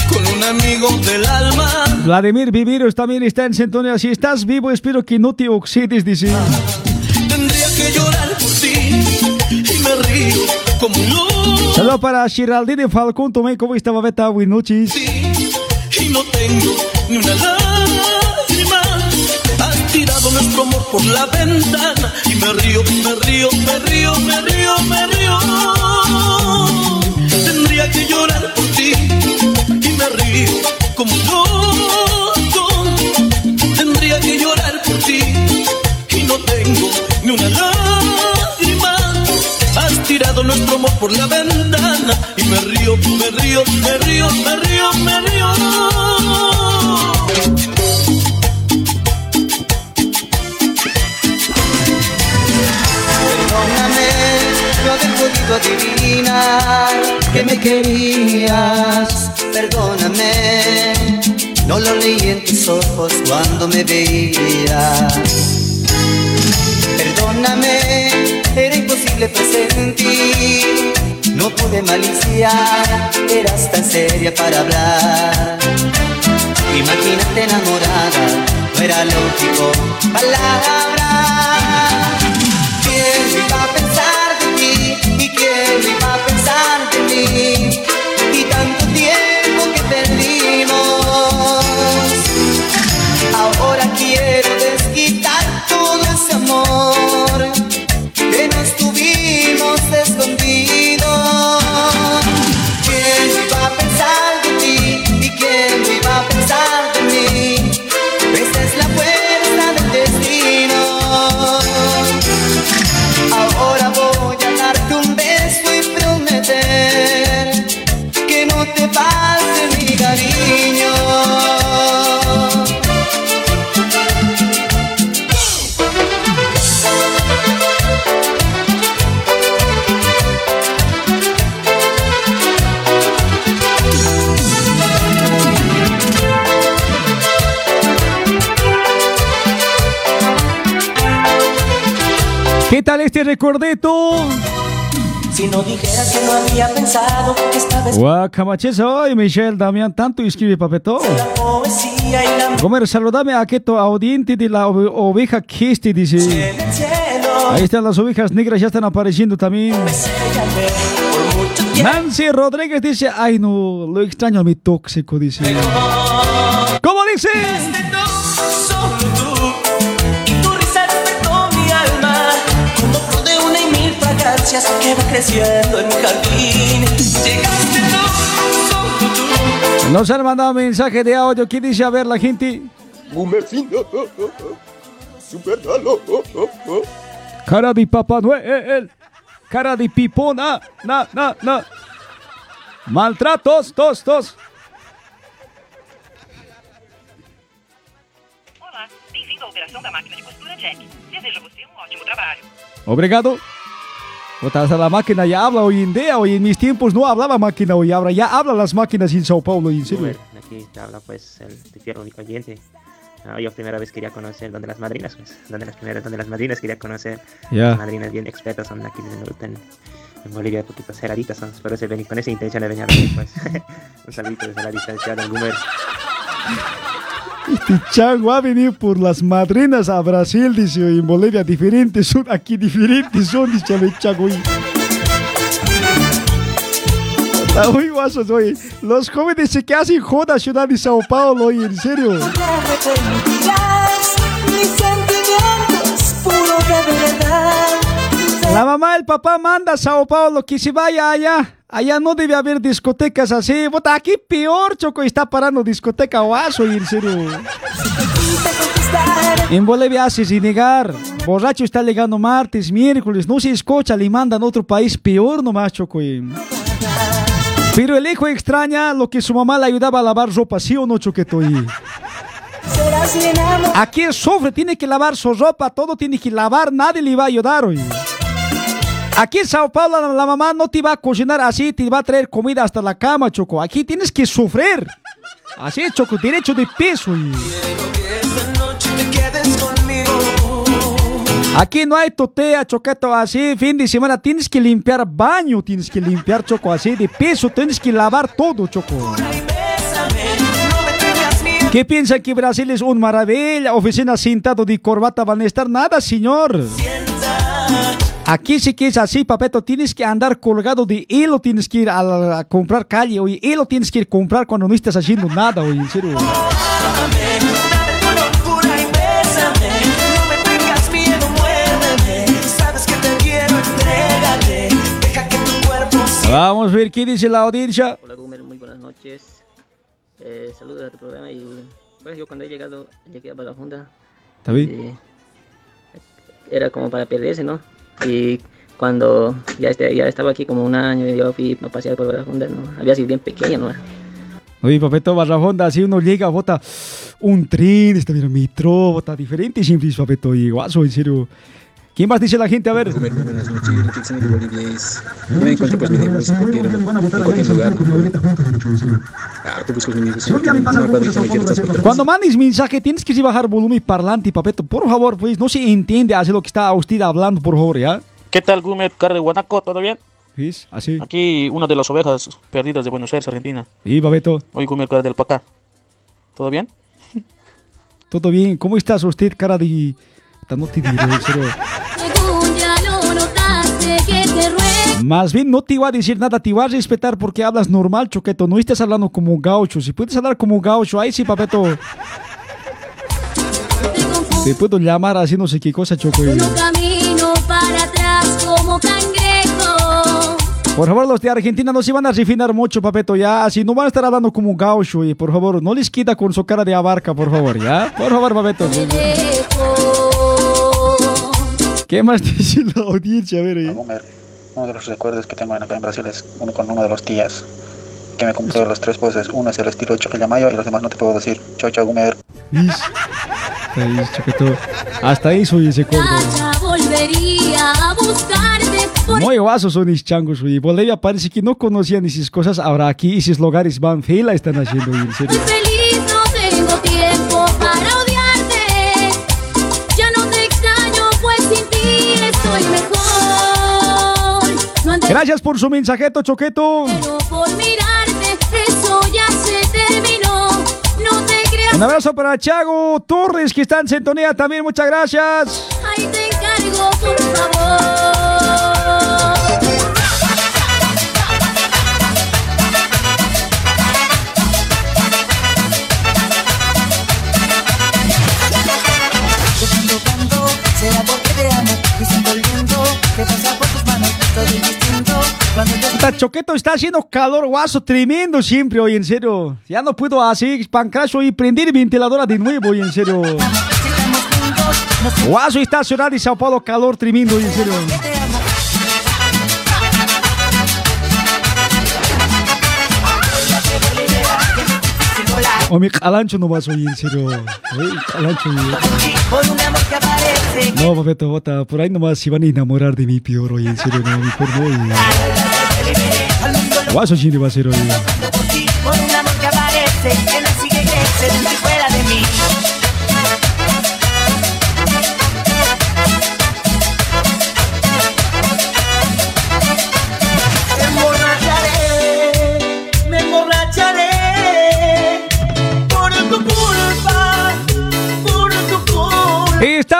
con un amigo del alma. Vladimir Viveros también está en sintonía. Si estás vivo, espero que no te oxides, dice. Tendría que llorar por ti y me río como loco. Saludos para Geraldine Falcón, también, ¿cómo estaba Beta? Buenas noches. y no tengo ni una lágrima. Has tirado nuestro amor por la ventana y me río, me río, me río, me río, me río. Por la ventana y me río, me río, me río, me río, me río. Perdóname, no haber podido adivinar que me querías. Perdóname, no lo leí en tus ojos cuando me veías. Perdóname, imposible presentir. No pude maliciar, eras tan seria para hablar. Imagínate enamorada, no era lógico. Palabra. Recuerdito? Si no dijeras que no había pensado que Guacamaches hoy, Michelle Damián, tanto escribe papeto. Comer, saludame a aqueto audiente de la ove- oveja Kisti, dice. Ahí están las ovejas negras, ya están apareciendo también. Tiempo. Nancy Rodríguez dice, ay no, lo extraño a mi tóxico, dice. ¿Cómo dice? Fragancias que va creciendo en mi jardín. Llegaste tú, solo tú. Nos han mandado mensaje de audio. ¿Qué dice? A ver, la gente. Gumercindo, supéralo. Cara de Papá Noel. Cara de pipona. Na, na, na. Maltratos, tos, tos. Olá, bem-vindo à operação da máquina de costura Jack. Desejo a você um ótimo trabalho. Obrigado. Puta, hasta la máquina ya habla hoy en día. Hoy en mis tiempos no hablaba máquina hoy. Ahora ya hablan las máquinas en Sao Paulo. En serio. Bueno, aquí te habla pues el fiel único oyente. Ah, yo primera vez quería conocer donde las madrinas, pues, donde las primeras, donde las madrinas quería conocer. Ya. Las madrinas bien expertas son aquí en, en, Bolivia, un poquito son, por eso vení con esa intención de venir a pues. un saludito desde la distancia del Gumer. Este chango ha venido por las madrinas a Brasil, dice, y en Bolivia diferentes son, aquí diferentes son, dice el chango. y- Está muy guasos, oye. Los jóvenes se que hacen joda ciudad de Sao Paulo, oye, en serio. Mis sentimientos de verdad. La mamá, el papá manda a Sao Paulo que se vaya allá. Allá no debe haber discotecas así. Bota, aquí peor, Choco, está parando discoteca guaso, y en serio. En Bolivia hace sin negar. Borracho está llegando martes, miércoles, no se escucha, le mandan a otro país peor nomás, Choco. Pero el hijo extraña lo que su mamá le ayudaba a lavar ropa, ¿sí o no, Choqueto? Y- Serás mi enamorado. Aquí el sofre tiene que lavar su ropa, todo tiene que lavar, nadie le va a ayudar hoy. Aquí en Sao Paulo la, mamá no te va a cocinar así, te va a traer comida hasta la cama, Choco. Aquí tienes que sufrir. Así, Choco, derecho de peso. y-. Aquí no hay totea, choqueto, así, fin de semana tienes que limpiar baño, tienes que limpiar, Choco, así, de peso, tienes que lavar todo, Choco. ¿Qué piensan que Brasil es un maravilla? Oficina sentado de corbata van a estar nada, señor. Aquí sí que es así, papeto. Tienes que andar colgado de hilo, tienes que ir a, la- a comprar calle, oye. Hilo tienes que ir a comprar cuando no estás haciendo nada, oye, en serio. Vamos a ver qué dice la audiencia. Hola Gumer, muy buenas noches. Eh, saludos a tu programa y pues yo cuando he llegado, llegué a Barajunda, ¿Está bien? eh, era como para perderse, ¿no? Y cuando ya, este, ya estaba aquí como un año, yo fui a pasear por Barajunda, ¿no? Había sido bien pequeño, ¿no? Oye, papeto, Barrafonda, así uno llega, bota un tren, está bien, metro, bota diferente, simple, papeto, y guaso, en serio. ¿Quién más dice la gente? A ver. Me encuentro pues mi amigos en cualquier, en cualquier lugar. Ah, tú buscas mi amigos. No me acuerdo que me quieres transportar. Cuando mandes mensaje, tienes que bajar volumen parlante, papeto. Por favor, pues, no se entiende así lo que está usted hablando, por favor, ¿ya? ¿Qué tal, Gumet, Car de Guanaco? ¿Todo bien? ¿Ves? Así. Aquí una de las ovejas perdidas de Buenos Aires, Argentina. Y, papeto. Hoy Gumet, Car del Pacá. ¿Todo bien? Todo bien. ¿Cómo estás usted, cara de... Ruego. Más bien no te iba a decir nada, te iba a respetar porque hablas normal, Choqueto. No estés hablando como gaucho. Si puedes hablar como gaucho, ahí sí, papeto. Te puedo llamar así no sé qué cosa, Choco. No camino para atrás como cangrejo. Por favor, los de Argentina no se van a refinar mucho, papeto, ya. Así no van a estar hablando como gaucho. Y por favor, no les quita con su cara de abarca, por favor, ¿ya? Por favor, papeto. ¿Qué más dice la audiencia? A ver. Boomer, uno de los recuerdos que tengo acá en Brasil es uno con uno de los tías que me compró los tres poses. Uno es el estilo Choquillamayo y los demás no te puedo decir. Chau, chau, Choqueto. Hasta ahí soy ese corto. Volvería a buscarte. Muy guasos son mis changos, güey. Bolivia parece que no conocían esas cosas. Ahora aquí esos lugares van fila están haciendo, en serio. Gracias por su mensajeto, Choqueto. por mirarte, eso ya se terminó. No te creas, Un abrazo para Chago Torres, que está en sintonía también. Muchas gracias. ahí te encargo, por favor. Será porque te amo y siento el viento que pasa por tus manos, todo es distinto Puta, Choqueto está haciendo calor guaso tremendo siempre hoy, en serio. Ya no puedo así, pancracho y prender ventiladora de nuevo, hoy, en serio. Guaso está ciudad de Sao Paulo, calor tremendo, hoy, en serio. Mi no vas hoy, en serio. Oye, bota, por ahí nomás se van a enamorar de mí peor hoy, en serio, no, mejor no. y- Guaso Chini va a ser un amor que aparece que dentro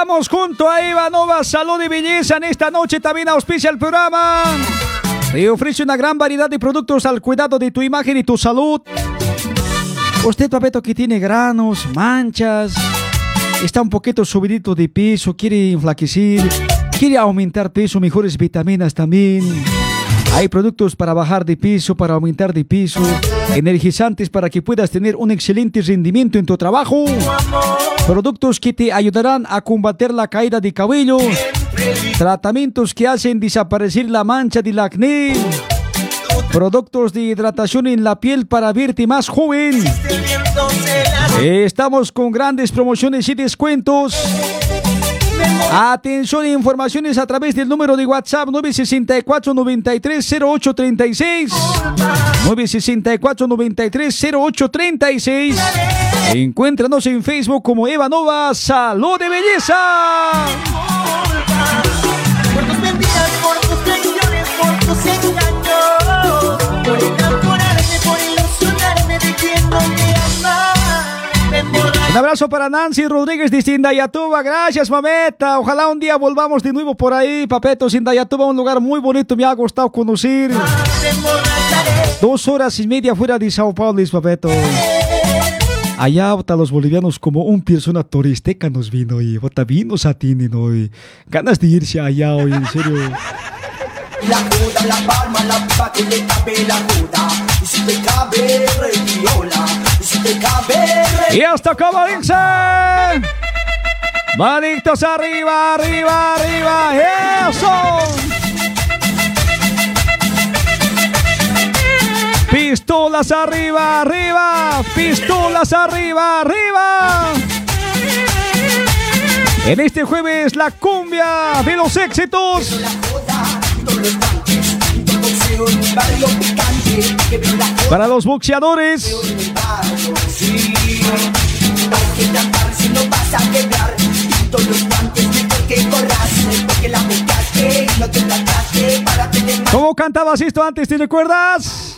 Estamos junto a Ivanova Salud y Belleza en esta noche también auspicia el programa. Te ofrece una gran variedad de productos al cuidado de tu imagen y tu salud. Usted, papeto, que tiene granos, manchas, está un poquito subidito de peso, quiere enflaquecer, quiere aumentar peso, mejores vitaminas también. Hay productos para bajar de peso, para aumentar de peso, energizantes para que puedas tener un excelente rendimiento en tu trabajo. Productos que te ayudarán a combater la caída de cabello. Tratamientos que hacen desaparecer la mancha del acné. Productos de hidratación en la piel para verte más joven. Estamos con grandes promociones y descuentos. Atención informaciones a través del número de WhatsApp 964 93 0836 964 93 0836 Encuéntranos en Facebook como Eva Nova Salud de Belleza. Por tus mentiras, por tus traiciones, por tus engaños, Un abrazo para Nancy Rodríguez de Sindayatuba. Gracias, mameta. Ojalá un día volvamos de nuevo por ahí, papeto. Sindayatuba, un lugar muy bonito. Me ha gustado conocer. Dos horas y media fuera de Sao Paulo, papeto. Allá bota los bolivianos como un persona turisteca nos vino y bota vinos a ti, ¿no? Y ganas de irse allá hoy, en serio. La coda, la palma, la pipa que le la. Y si te cabe, reviola. Y hasta como dice. Manitos arriba, arriba, arriba. Eso. Pistolas arriba, arriba. Pistolas arriba, arriba. En este jueves la cumbia de los éxitos. Para los boxeadores. ¿Cómo cantabas esto antes? ¿Te recuerdas?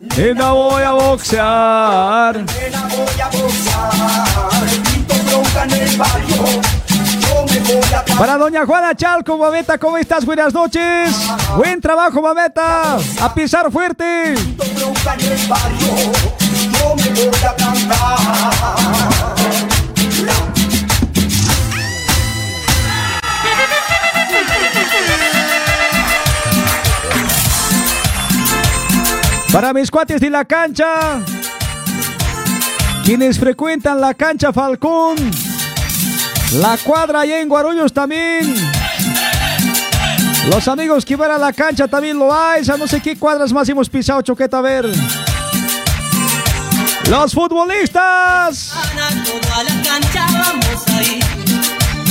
No voy a boxear. Nena, voy a boxear. Para doña Juana Chalco, Babeta, ¿cómo estás? Buenas noches. Buen trabajo, Babeta. A pisar fuerte. Para mis cuates de la cancha, quienes frecuentan la cancha Falcón, la cuadra y en Guarulhos también. Los amigos que van a la cancha también lo hay. A no sé qué cuadras más hemos pisado, Choqueta, a ver. Los futbolistas. Toda la cancha vamos a ir.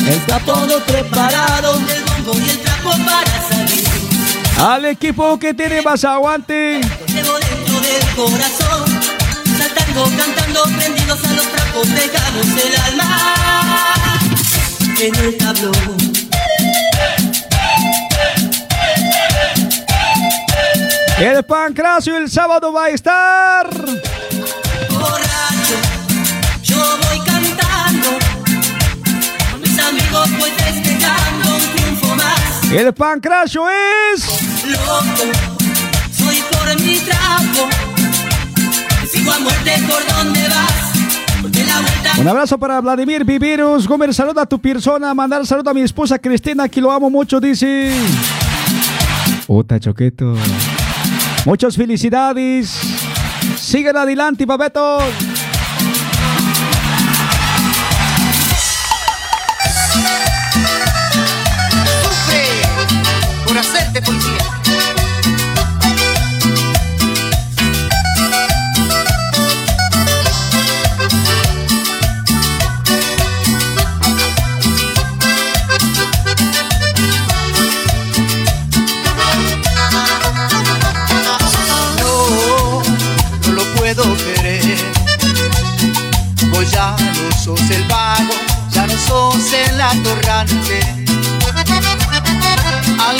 Está todo preparado, el bombo y el trapo para salir. Al equipo que tiene más aguante. Llevo dentro del corazón, saltando, cantando, prendidos a los trapos, dejamos el alma en el tablón. El Pancracio el sábado va a estar. Borracho, yo voy cantando, con mis amigos voy festejando un triunfo más. El Pancracio es. Loco, soy por mi trapo, sigo a muerte por donde vas, Un abrazo para Vladimir Vivirus. Gómez, saluda a tu persona. Mandar saludo a mi esposa Cristina, que lo amo mucho, dice. Puta choqueto. Muchas felicidades. Sigan adelante, papetos.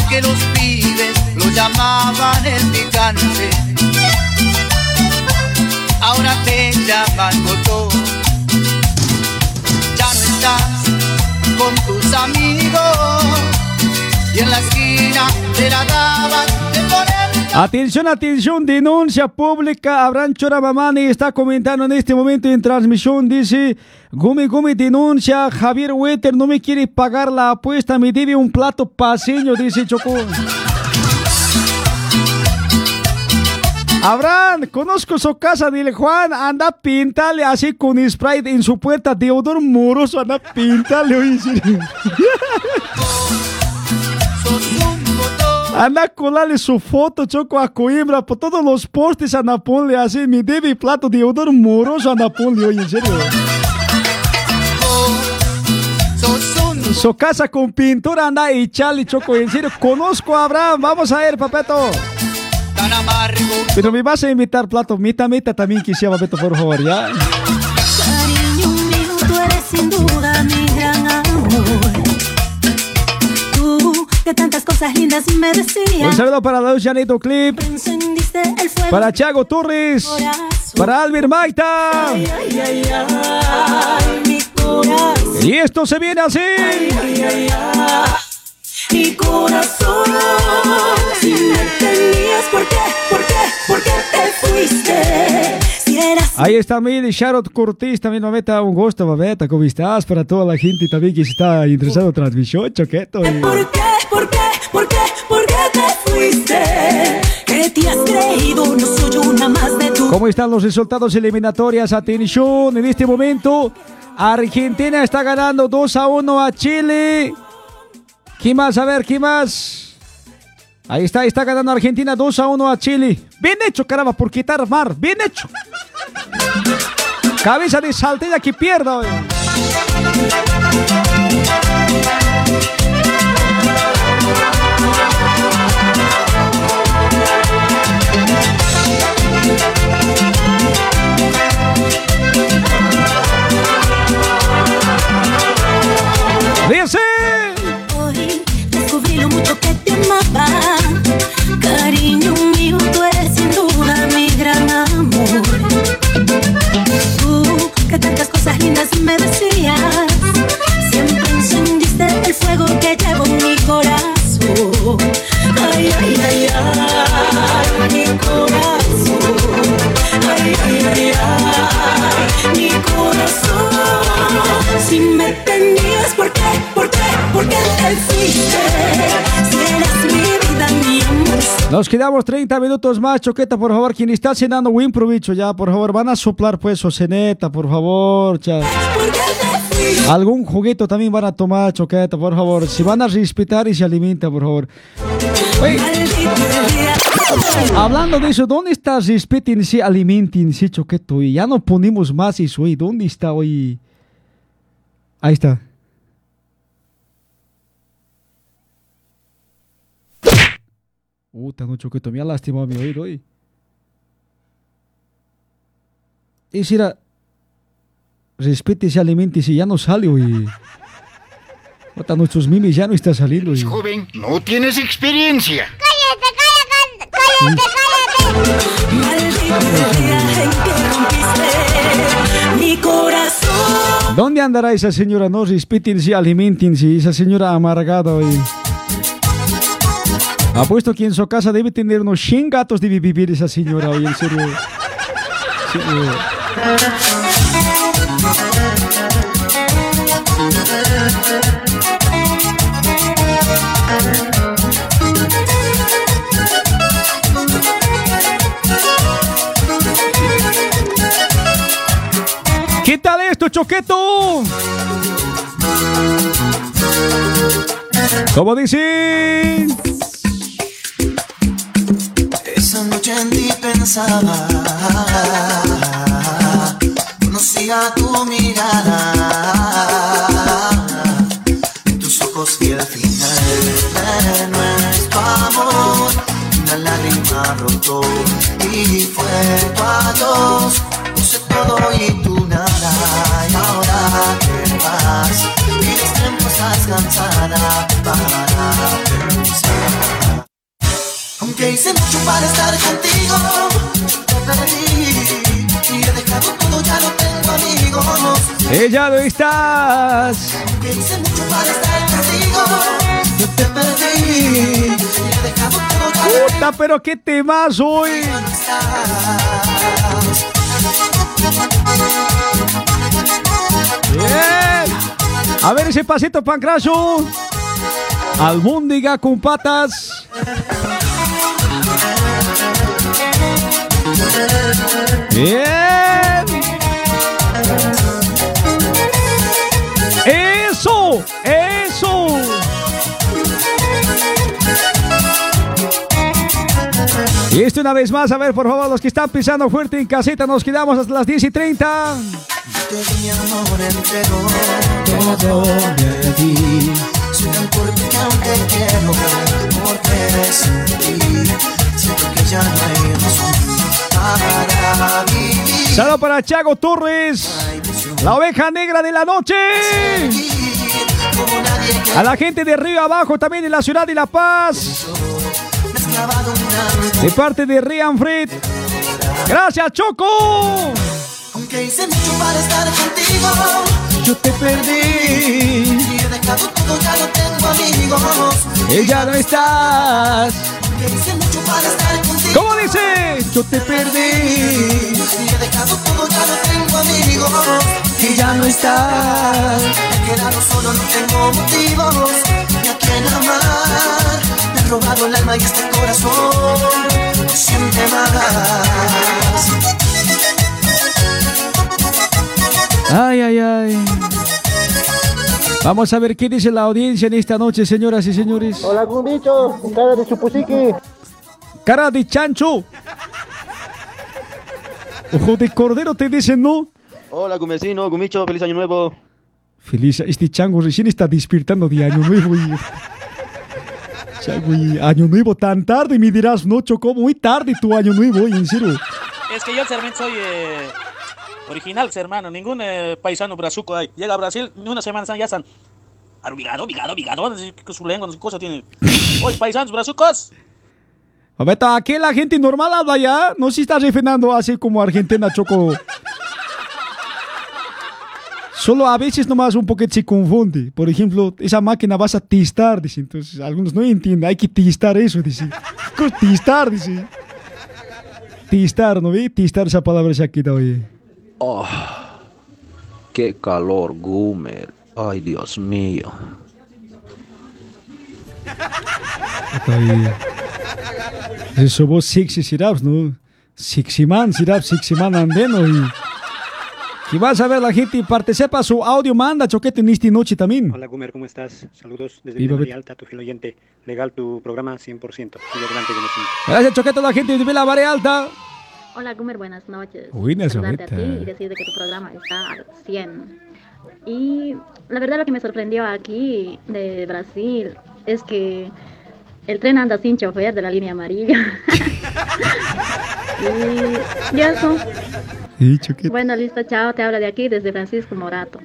Que los pibes lo llamaban el picante. Ahora te llaman botón. Ya no estás con tus amigos. Y en la esquina te la daban de poner Atención, atención, denuncia pública. Abraham Chora Mamani está comentando en este momento en transmisión. Dice: Gumi Gumi denuncia. Javier Wetter no me quiere pagar la apuesta. Me debe un plato paseño, dice Chocó. Abraham, conozco su casa, dile Juan, anda pintale así con Sprite en su puerta. Deodoro moroso, anda pintale. oye, colarle su foto, Choco, a Coimbra, por todos los postes, anda ponle así, me debe plato de odor moroso, anda ponle, oye, en serio. Su casa con pintura, anda y Charlie, Choco, en serio, conozco a Abraham, vamos a ver, papeto. Pero me vas a invitar plato, mita, mita también quisiera, papeto, por favor, ya. Que tantas cosas lindas me Un decías. saludo para Luz Janito Clip, para Thiago Torres, para Albert Maita. Ay, ay, ay, mi corazón. Y esto se viene así. Mi corazón. Si me tenías, ¿por qué? ¿Por qué? ¿Por qué te fuiste? Ahí está Mili Sharot Cortés, también Mameta, un gusto, Mameta, ¿cómo estás? Para toda la gente también que está interesado en transmisión, Choqueto. y- ¿Por qué? ¿Por qué? ¿Por qué? ¿Por qué te fuiste? ¿Qué te has creído? No soy una más de tu ¿Cómo están los resultados eliminatorias? Atención, en este momento Argentina está ganando 2 a 1 a Chile. ¿Quién más? A ver, ¿quién más? Ahí está, está ganando Argentina 2 a 1 a Chile. Bien hecho, caramba, por quitar mar. Bien hecho. Cabeza de saltella que pierda. hoy. cariño mío, tú eres sin duda mi gran amor. Tú, que tantas cosas lindas me decías, siempre encendiste el fuego que llevo en mi corazón. Ay, ay, ay, ay, mi corazón. Ay, ay, ay, ay, mi corazón. Si me tenías, ¿por qué? ¿Por qué? ¿Por qué te fuiste? Si eras mi nos quedamos 30 minutos más, Choqueta, por favor. Quien está cenando, buen provecho ya, por favor. Van a soplar, pues, o ceneta, por favor. Algún juguito también van a tomar, Choqueta, por favor. Si van a respetar y se alimentan, por favor. Hablando de eso, ¿dónde está respetense, alimentense, Choqueta? Y ya no ponemos más eso, oye. ¿Dónde está hoy? Ahí está. Puta, no, Choqueto, me ha lastimado mi oído hoy. Ese era. Respete ese alimento y si ya no sale, hoy. Puta, nuestros mimes ya no está saliendo, oye. Joven, no tienes experiencia. Mi corazón. ¿Dónde andará esa señora? No, respétense, alimentense. Esa señora amargada, hoy. Apuesto que en su casa debe tener unos 100 gatos de vivir esa señora hoy, en serio. Sí, eh. ¿Qué tal esto, Choqueto? ¿Cómo dice? Esa noche en ti pensaba, conocía tu mirada, tus ojos vi el final de nuestro amor, una lágrima brotó y fue tu adiós, puse todo y tú nada, y ahora te vas, y tiempos estás cansada para pensar. Aunque hice mucho para estar contigo, te perdí y he dejado todo, ya no tengo amigos. Ella no estás. Aunque hice mucho para estar contigo, te perdí y he dejado todo, ya no Puta, pero qué temas hoy. Bien. A ver ese pasito, Pancracio. Albúndiga con patas. Bien. Eso, eso. Y esto una vez más, a ver, por favor, los que están pisando fuerte en caseta, nos quedamos hasta las 10 y 30. te di amor entero, todo de ti. Aunque quiero sin ti, siento que ya no hay razón para vivir. Para Chago Torres, la oveja negra de la noche. A la gente de Río Abajo, también de la ciudad de La Paz. De parte de Rian Fred. Gracias, Choco. Aunque hice mucho para estar contigo, Yo te perdí. Y he dejado todo, ya no tengo amigos. Ella no estás. Mucho para estar contigo, ¿Cómo dice? Yo te perdí. y he dejado todo, ya no tengo amigos. Y ya no estás. Me he quedado solo, no tengo motivos ni a quien amar. Me han robado el alma y este corazón siente más. Ay, ay, ay. Vamos a ver qué dice la audiencia en esta noche, señoras y señores. Hola, con bicho, cara de chupusique. Cara de chancho. Ojo de cordero te dicen, ¿no? Hola, Gumecino, Gumicho, feliz año nuevo. Feliz, este chango recién está despertando de año nuevo. Y... Chango, y año nuevo tan tarde, me dirás, no, Chocó, muy tarde tu año nuevo, y en serio. Es que yo realmente soy eh, original, hermano. Ningún eh, paisano brazuco hay. Llega a Brasil, una semana ya están. Bigado. así que Su lengua, qué cosa tiene. Oye, paisanos brazucos. A ver, aquí la gente normal habla ya. No se está refrenando así como Argentina, Choco. Solo a veces nomás un poquito se confunde. Por ejemplo, esa máquina vas a tistar, dice. Entonces, algunos no entienden. Hay que tistar eso, dice. ¿Qué es Tistar, dice. Tistar, ¿no ve? Tistar esa palabra se ha quitado, oye. Oh, qué calor, Gumer. Ay, Dios mío. Y- Eso vos sexy siraps, ¿no? Sexy man, siraps, sexy man andeno y... Y vas a ver la gente participa su audio manda choquete en esta noche también. Hola Gumer, ¿cómo estás? Saludos desde Viva Villa Bet- Alta, tu fiel oyente. Legal tu programa 100%. Sigue adelante, Gumercín. Gracias choquete a la gente de Villa Mare Alta. Hola Gumer, buenas noches. Saludarte a ti y decirte que tu programa está al 100. Y la verdad lo que me sorprendió aquí de Brasil es que el tren anda sin chofer de la línea amarilla. y, y eso. Bueno, listo, chao. Te habla de aquí desde Francisco Morato.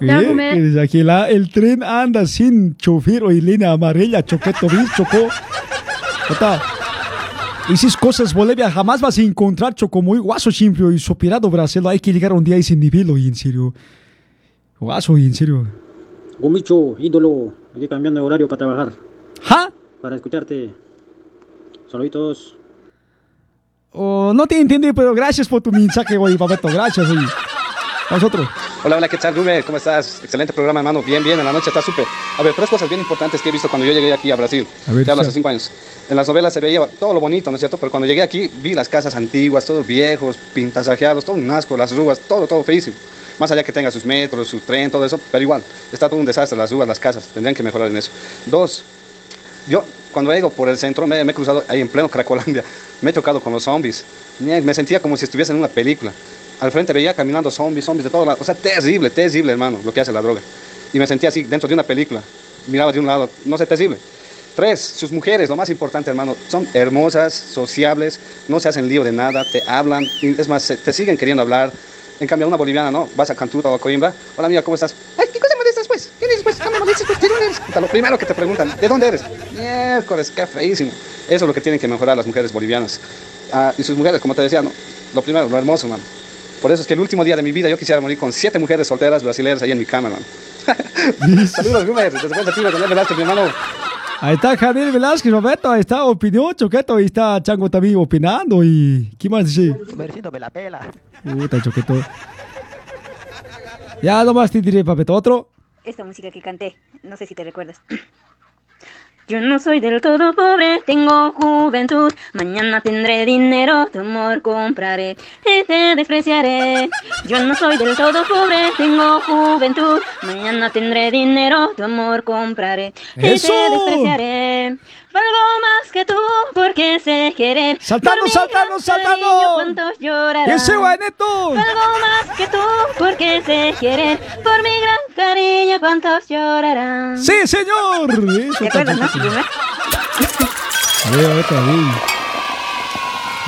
Desde aquí la, el tren anda sin chofer y línea amarilla, choqueto. Chocó. Esas cosas Bolivia jamás vas a encontrar choco muy guaso siempre y sopirado Brasil. Hay que llegar un día a ese nivel, oye, en serio. Guaso, oye, en serio. Gumicho, ídolo, aquí cambiando de horario para trabajar. ¿Ja? Para escucharte. Saluditos. Oh, no te entendí, pero gracias por tu mensaje, oye, Papeto. Gracias, oye. Nosotros. Hola, hola, ¿qué tal, Gumer? ¿Cómo estás? Excelente programa, hermano. Bien, bien, en la noche está súper. A ver, tres cosas bien importantes que he visto cuando yo llegué aquí a Brasil. A ver, Te hablo hace cinco años. En las novelas se veía todo lo bonito, ¿no es cierto? Pero cuando llegué aquí vi las casas antiguas, todos viejos, pintasajeados, todo un asco, las ruas, todo, todo feísimo. Más allá que tenga sus metros, su tren, todo eso, pero igual, está todo un desastre, las ruas, las casas, tendrían que mejorar en eso. Dos, yo cuando he ido por el centro, me, me he cruzado ahí en pleno Cracolandia, me he chocado con los zombies, me sentía como si estuviese en una película. Al frente veía caminando zombies, zombies de todo lado, o sea, terrible, terrible, hermano, lo que hace la droga. Y me sentía así dentro de una película, miraba de un lado, no sé, terrible. Tres, sus mujeres, lo más importante, hermano, son hermosas, sociables, no se hacen lío de nada, te hablan, es más, te siguen queriendo hablar. En cambio, una boliviana, ¿no? Vas a Cantuta o a Coimbra, hola amiga, ¿cómo estás? Ay, ¿qué cosa me dices pues? ¿Quién eres pues? ¿Qué me dices pues? ¿De dónde eres? Lo primero que te preguntan, ¿de dónde eres? Miércoles, qué feísimo. Eso es lo que tienen que mejorar las mujeres bolivianas. Ah, y sus mujeres, como te decía, ¿no? Lo primero, lo hermoso, hermano. Por eso es que el último día de mi vida yo quisiera morir con siete mujeres solteras brasileñas ahí en mi cama, hermano. Saludos, Gumer, desde Velázquez, mi hermano. Ahí está Javier Velázquez, Roberto. Ahí está opinión, choqueto. Ahí está Chango también opinando. ¿Y qué más dice? Gumercito me la pela. Puta, choqueto. Ya nomás te diré, papeto. Otro. Esta música que canté, no sé si te recuerdas. Yo no soy del todo pobre, tengo juventud. Mañana tendré dinero, tu amor compraré y te despreciaré. Yo no soy del todo pobre, tengo juventud. Mañana tendré dinero, tu amor compraré y ¡Eso! te despreciaré. Valgo más que tú porque sé querer. Saltando, saltando, saltando. ¿Cuántos llorarán? ¡Ese guaneto! Valgo más que tú porque sé querer. Por mi gran cariño, ¿cuántos llorarán? ¡Sí, señor! Eso ¿Te está acuerdas, no? choqueto. Gumer? A ver, a ver, a ver.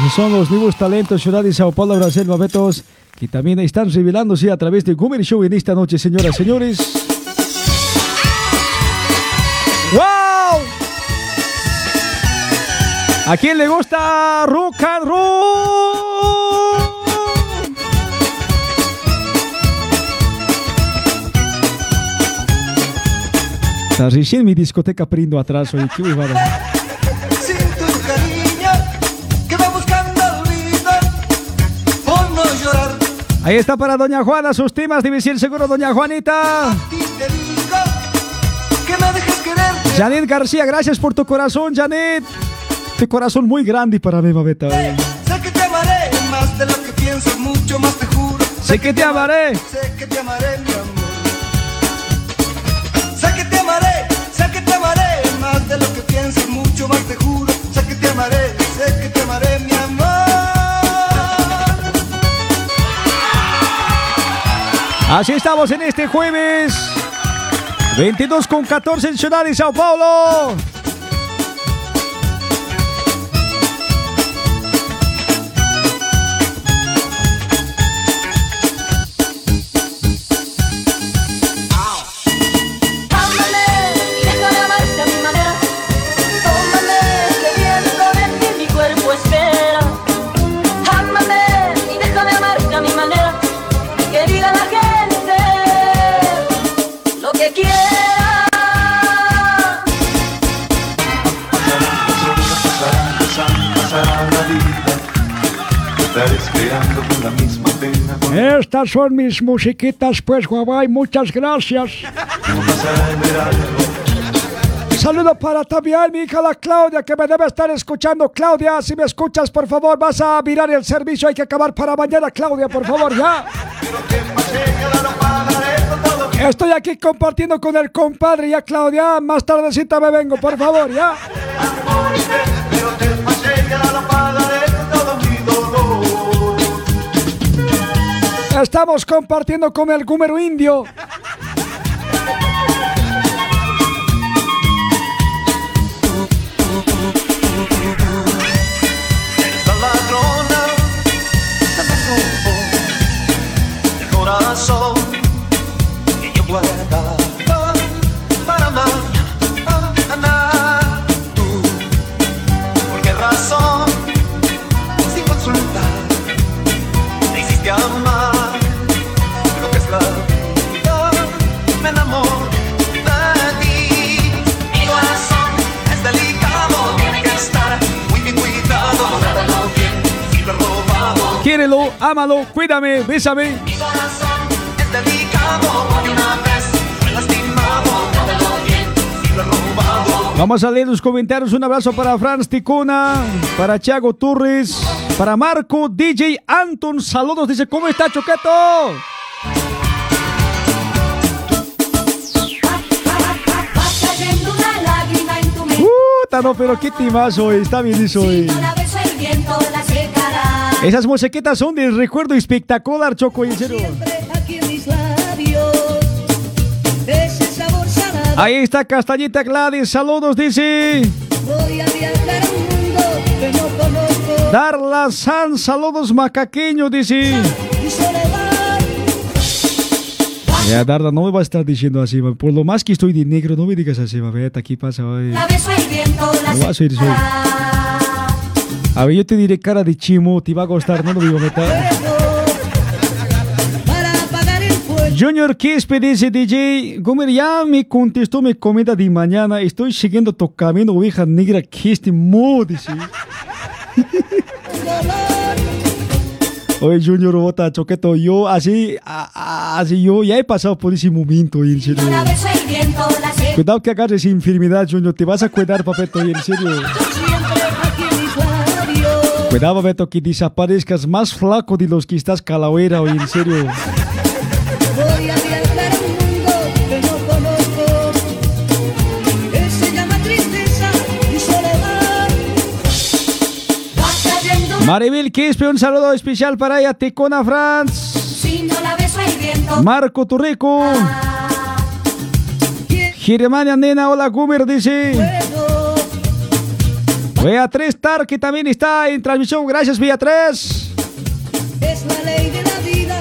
Esos son los nuevos talentos Ciudad de Sao Paulo, Brasil, Babetos, que también están revelándose a través de Gumer Show en esta noche, señoras y señores. ¿A quién le gusta rock and roll? Está recién mi discoteca prindo atrás, oye, qué. Ahí está para Doña Juana, sus temas, ser seguro Doña Juanita. Janet García, gracias por tu corazón, Janet. Tu corazón muy grande para mí, babeta. Sé que te amaré más de lo que piensas, mucho más te juro. Sé que te amaré. Sé que te amaré, mi amor. Sé que te amaré, sé que te amaré más de lo que piensas, mucho más te juro. Sé que te amaré, sé que te amaré, mi amor. Así estamos en este jueves. 22 con 14 en Ciudad de Sao Paulo. Estas son mis musiquitas, pues, guabay. Muchas gracias. Saludo para también mi hija la Claudia, que me debe estar escuchando. Claudia, si me escuchas, por favor, vas a mirar el servicio. Hay que acabar para mañana, Claudia, por favor, ya. Estoy aquí compartiendo con el compadre, ya, Claudia. Más tardecita me vengo, por favor, ya. Estamos compartiendo con el Gúmero Indio. Quiérelo, ámalo, cuídame, bésame. Si. Vamos a leer los comentarios. Un abrazo para Franz Ticuna, para Thiago Turris, para Marco, DJ Anton. Saludos, dice, ¿cómo está Choqueto? Puta, no, pero qué timazo. Está bien eso la secará. Esas musiquitas son de recuerdo espectacular, Choco, sabor salado. Ahí está Castañita Gladys. Saludos, dice. Voy a viajar a un mundo que no conozco. Darla San, saludos macaqueño, dice. Y. Ya, Darla, no me va a estar diciendo así, va. por lo más que estoy de negro, no me digas así, va. Vete, aquí pasa. La beso el viento la No vas a ir soy. A ver, yo te diré cara de chimo, te va a gustar, no lo digo, meta. Junior Quispe dice DJ, Gomer ya me contestó mi comida de mañana, estoy siguiendo tu camino, oveja negra, que este mo, dice. Oye, Junior, bota, choqueto, yo así, así yo ya he pasado por ese momento, en serio. Cuidado que agarres enfermedad, Junior, te vas a cuidar, papeto, en serio. Cuidado, Beto, que desaparezcas más flaco de los que estás calavera, oye, en serio. Voy a viajar a un mundo que no conozco. Que se llama tristeza y soledad. Va cayendo Maribel Quispe, un saludo especial para ella, Ticona Franz, si no la beso el viento. Marco Turrico, Germania Nena, hola Gumer, dice. Beatriz Tar, que también está en transmisión, gracias Beatriz. Es la ley de la vida.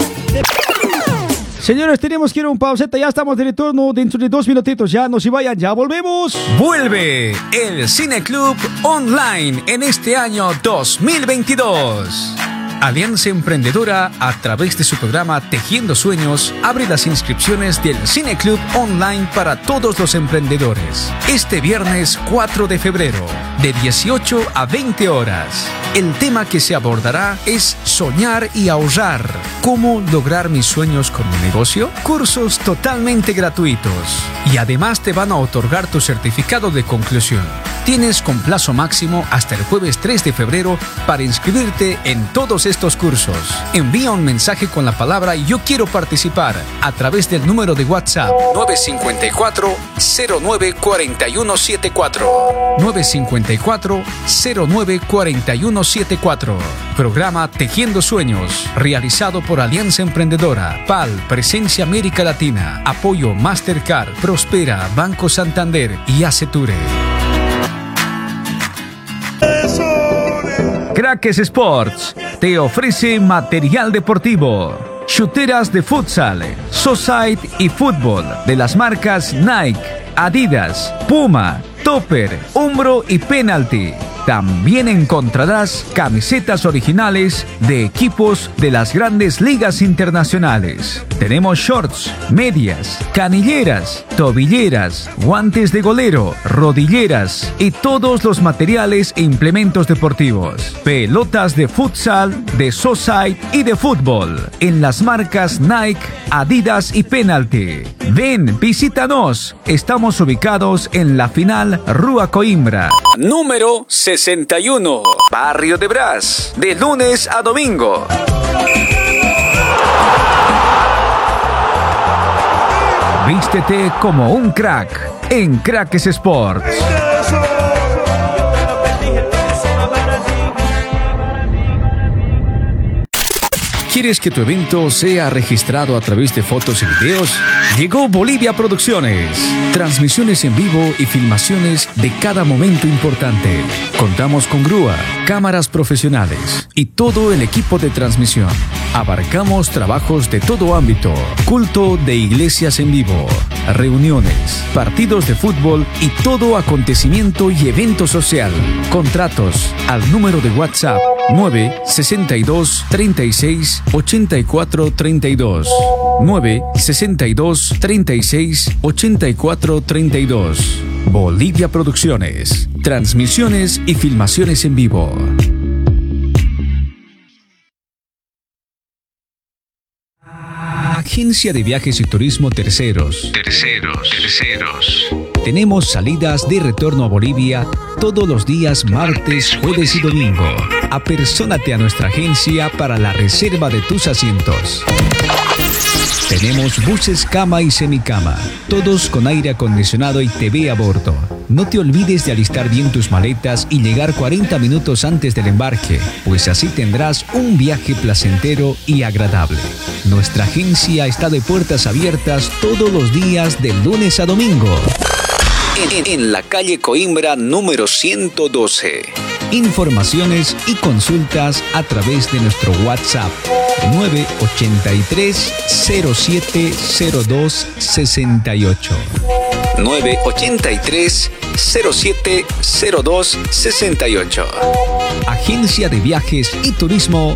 Señores, tenemos que ir a un pauseta, ya estamos de retorno dentro de dos minutitos, ya no se vayan, ya volvemos. Vuelve el Cine Club Online en este año 2022. Alianza Emprendedora, a través de su programa Tejiendo Sueños, abre las inscripciones del Cine Club Online para todos los emprendedores. Este viernes 4 de febrero, de 18 a 20 horas. El tema que se abordará es soñar y ahorrar. ¿Cómo lograr mis sueños con mi negocio? Cursos totalmente gratuitos. Y además te van a otorgar tu certificado de conclusión. Tienes con plazo máximo hasta el jueves 3 de febrero para inscribirte en todos estos cursos. Envía un mensaje con la palabra Yo quiero participar a través del número de WhatsApp 954 09 4174 954 09 4174 Programa Tejiendo Sueños, realizado por Alianza Emprendedora, PAL, Presencia América Latina, Apoyo Mastercard, Prospera, Banco Santander y Aceture. Crackers Sports te ofrece material deportivo, chuteras de futsal, society y fútbol de las marcas Nike, Adidas, Puma, Topper, Umbro y Penalty. También encontrarás camisetas originales de equipos de las grandes ligas internacionales. Tenemos shorts, medias, canilleras, tobilleras, guantes de golero, rodilleras y todos los materiales e implementos deportivos. Pelotas de futsal, de society y de fútbol. En las marcas Nike, Adidas y Penalty. Ven, visítanos. Estamos ubicados en la final Rua Coimbra. Número 61. Barrio de Brás. De lunes a domingo. Vístete como un crack en Cracks Sports. ¿Quieres que tu evento sea registrado a través de fotos y videos? Llegó Bolivia Producciones. Transmisiones en vivo y filmaciones de cada momento importante. Contamos con grúa, cámaras profesionales y todo el equipo de transmisión. Abarcamos trabajos de todo ámbito, culto de iglesias en vivo, reuniones, partidos de fútbol y todo acontecimiento y evento social. Contratos al número de WhatsApp 962 36 84 32 962 36 84 32 Bolivia Producciones. Transmisiones y filmaciones en vivo. Agencia de Viajes y Turismo Terceros. Terceros, terceros. Tenemos salidas de retorno a Bolivia todos los días martes, jueves y domingo. Apersónate a nuestra agencia para la reserva de tus asientos. Tenemos buses cama y semicama, todos con aire acondicionado y TV a bordo. No te olvides de alistar bien tus maletas y llegar 40 minutos antes del embarque, pues así tendrás un viaje placentero y agradable. Nuestra agencia está de puertas abiertas todos los días de lunes a domingo. En, en la calle Coimbra número 112. Informaciones y consultas a través de nuestro WhatsApp 983 0702 68. 983 0702 68. Agencia de Viajes y Turismo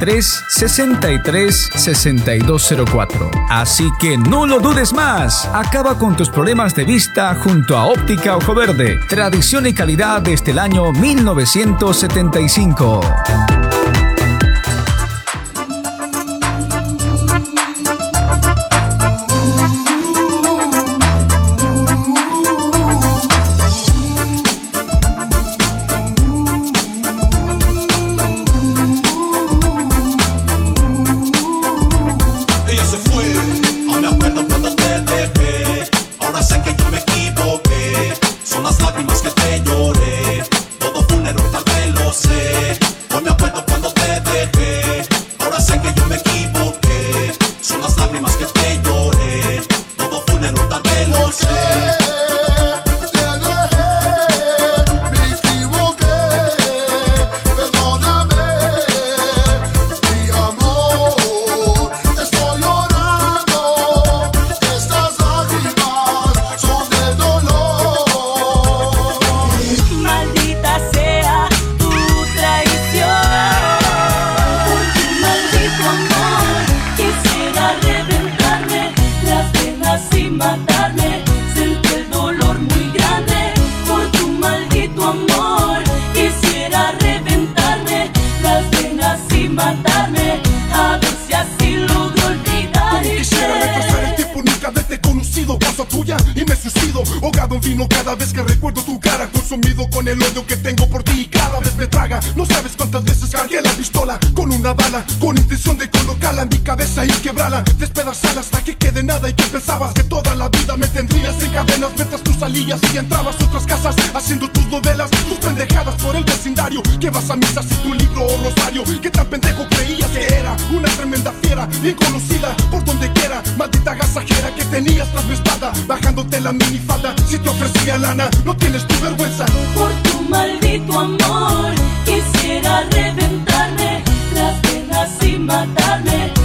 63 6204. Así que no lo dudes más. Acaba con tus problemas de vista junto a Óptica Ojo Verde. Tradición y calidad desde el año 1975. Por donde quiera. Maldita gasajera que tenías tras mi espalda, bajándote la minifalda. Si te ofrecía lana, no tienes tu vergüenza. Por tu maldito amor quisiera reventarme las venas y matarme.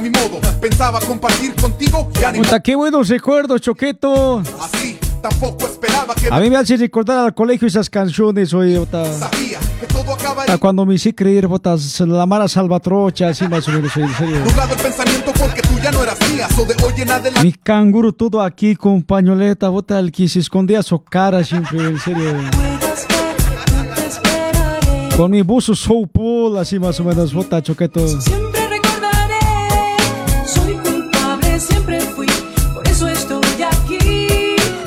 A mi modo. Pensaba compartir contigo y animar. Puta, qué buenos recuerdos, Choqueto. Así tampoco esperaba que A mí me hace recordar al colegio esas canciones, oye, puta. sabía que todo acabaría. Puta, Cuando me hice creer, puta, la mara salvatrocha, así más o menos, en serio. Nublado el pensamiento porque tú ya no eras mía. So de hoy en adelante. Mi canguro todo aquí con pañoleta, bota el que se escondía su cara siempre, en serio. Con mi buzo soul pool, así más o menos, bota choqueto. Siempre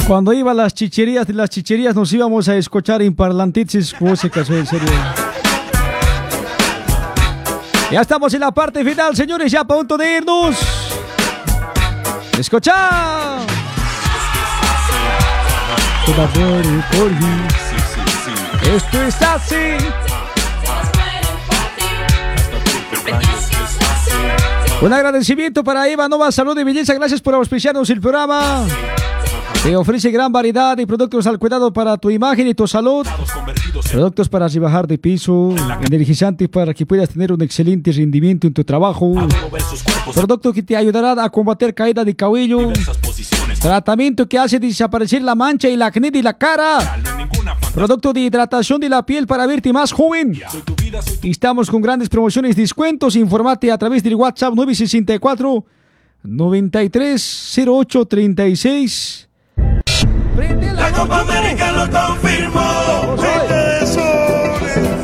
Cuando iba las chicherías, de las chicherías nos íbamos a escuchar en parlantices músicas, en serio. Ya estamos en la parte final, señores, ya a punto de irnos. Escucha. Esto es así. Un agradecimiento para Eva Nova Salud y Belleza. Gracias por auspiciarnos el programa. Te ofrece gran variedad de productos al cuidado para tu imagen y tu salud. Productos para rebajar de piso, energizantes para que puedas tener un excelente rendimiento en tu trabajo. Producto que te ayudará a combatir caída de cabello. Tratamiento que hace desaparecer la mancha y la acné de la cara. Producto de hidratación de la piel para verte más joven. Estamos con grandes promociones, descuentos. Informate a través del WhatsApp 964 930836. La Copa América lo confirmó.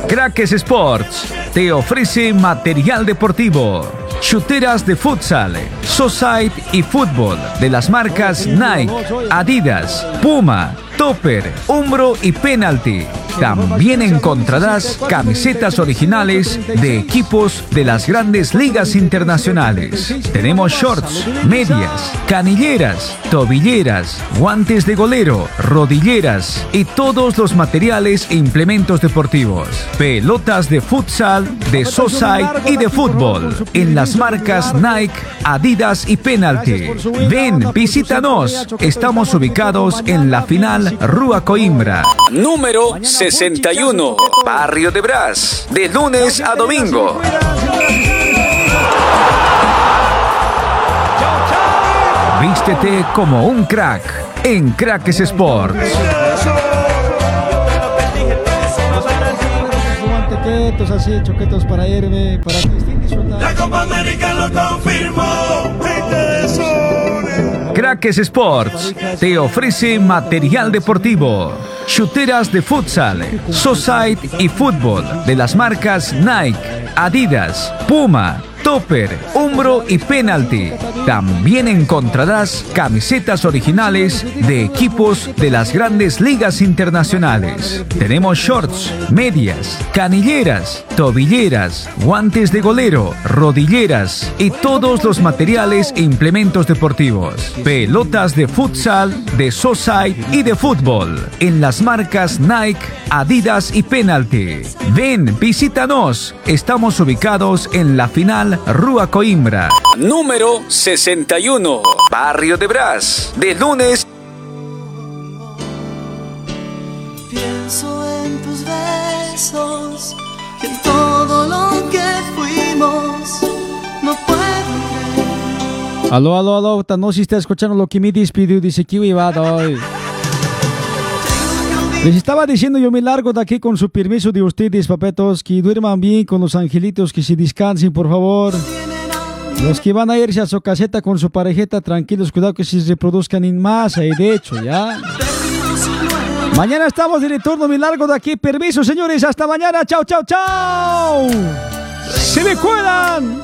Crackers Sports te ofrece material deportivo, chuteras de futsal, society y fútbol de las marcas Nike, Adidas, Puma, Topper, Umbro y Penalty. También encontrarás camisetas originales de equipos de las grandes ligas internacionales. Tenemos shorts, medias, canilleras, tobilleras, guantes de golero, rodilleras y todos los materiales e implementos deportivos. Pelotas de futsal, de society y de fútbol en las marcas Nike, Adidas y Penalty. Ven, visítanos. Estamos ubicados en la final Rua Coimbra. Número 61. Barrio de Brás. De lunes a domingo. Vístete como un crack en Cracks Sports. Choquetos así, choquetos para irme, para que estén disfrutando. La Copa América lo confirmó. Crackers Sports. Te ofrece material deportivo, chuteras de futsal, society y fútbol de las marcas Nike, Adidas, Puma, topper, hombro y penalty. También encontrarás camisetas originales de equipos de las grandes ligas internacionales. Tenemos shorts, medias, canilleras, tobilleras, guantes de golero, rodilleras y todos los materiales e implementos deportivos. Pelotas de futsal, de society y de fútbol. En las marcas Nike, Adidas y Penalty. Ven, visítanos. Estamos ubicados en la final Rua Coimbra. Número 61. Barrio de Brás. De lunes Pienso en tus besos y en todo lo que fuimos. No puedo creer. Aló, aló, aló, no si está escuchando lo que me despidió, dice que iba hoy. Les estaba diciendo yo me largo de aquí con su permiso de ustedes, papetos, que duerman bien con los angelitos, que se descansen, por favor. Los que van a irse a su caseta con su parejeta, tranquilos, cuidado que se reproduzcan en masa y de hecho, ¿ya? Mañana estamos de retorno, me largo de aquí. Permiso, señores, hasta mañana. Chao, chao, chao. Se me cuidan.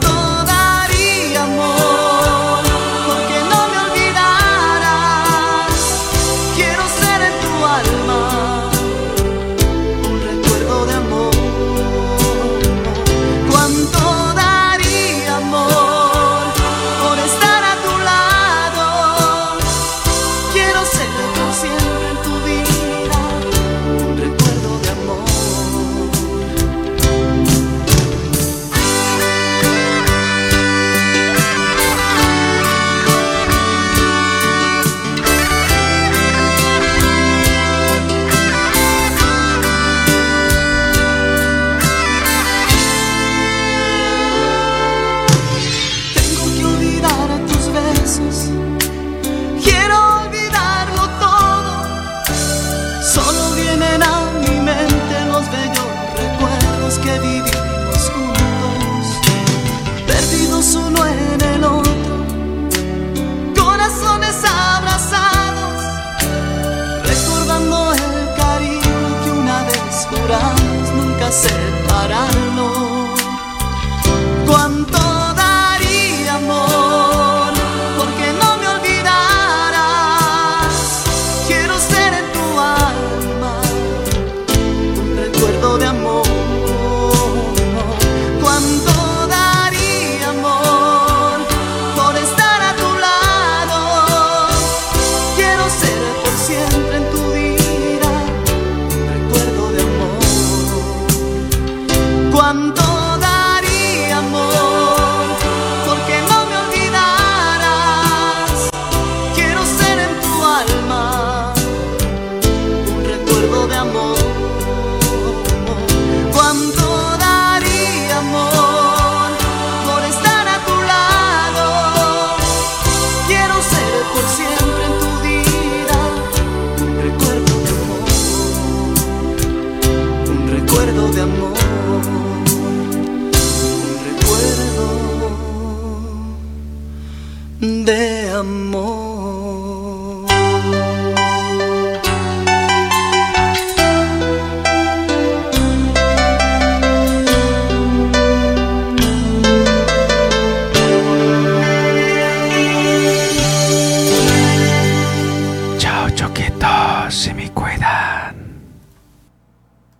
que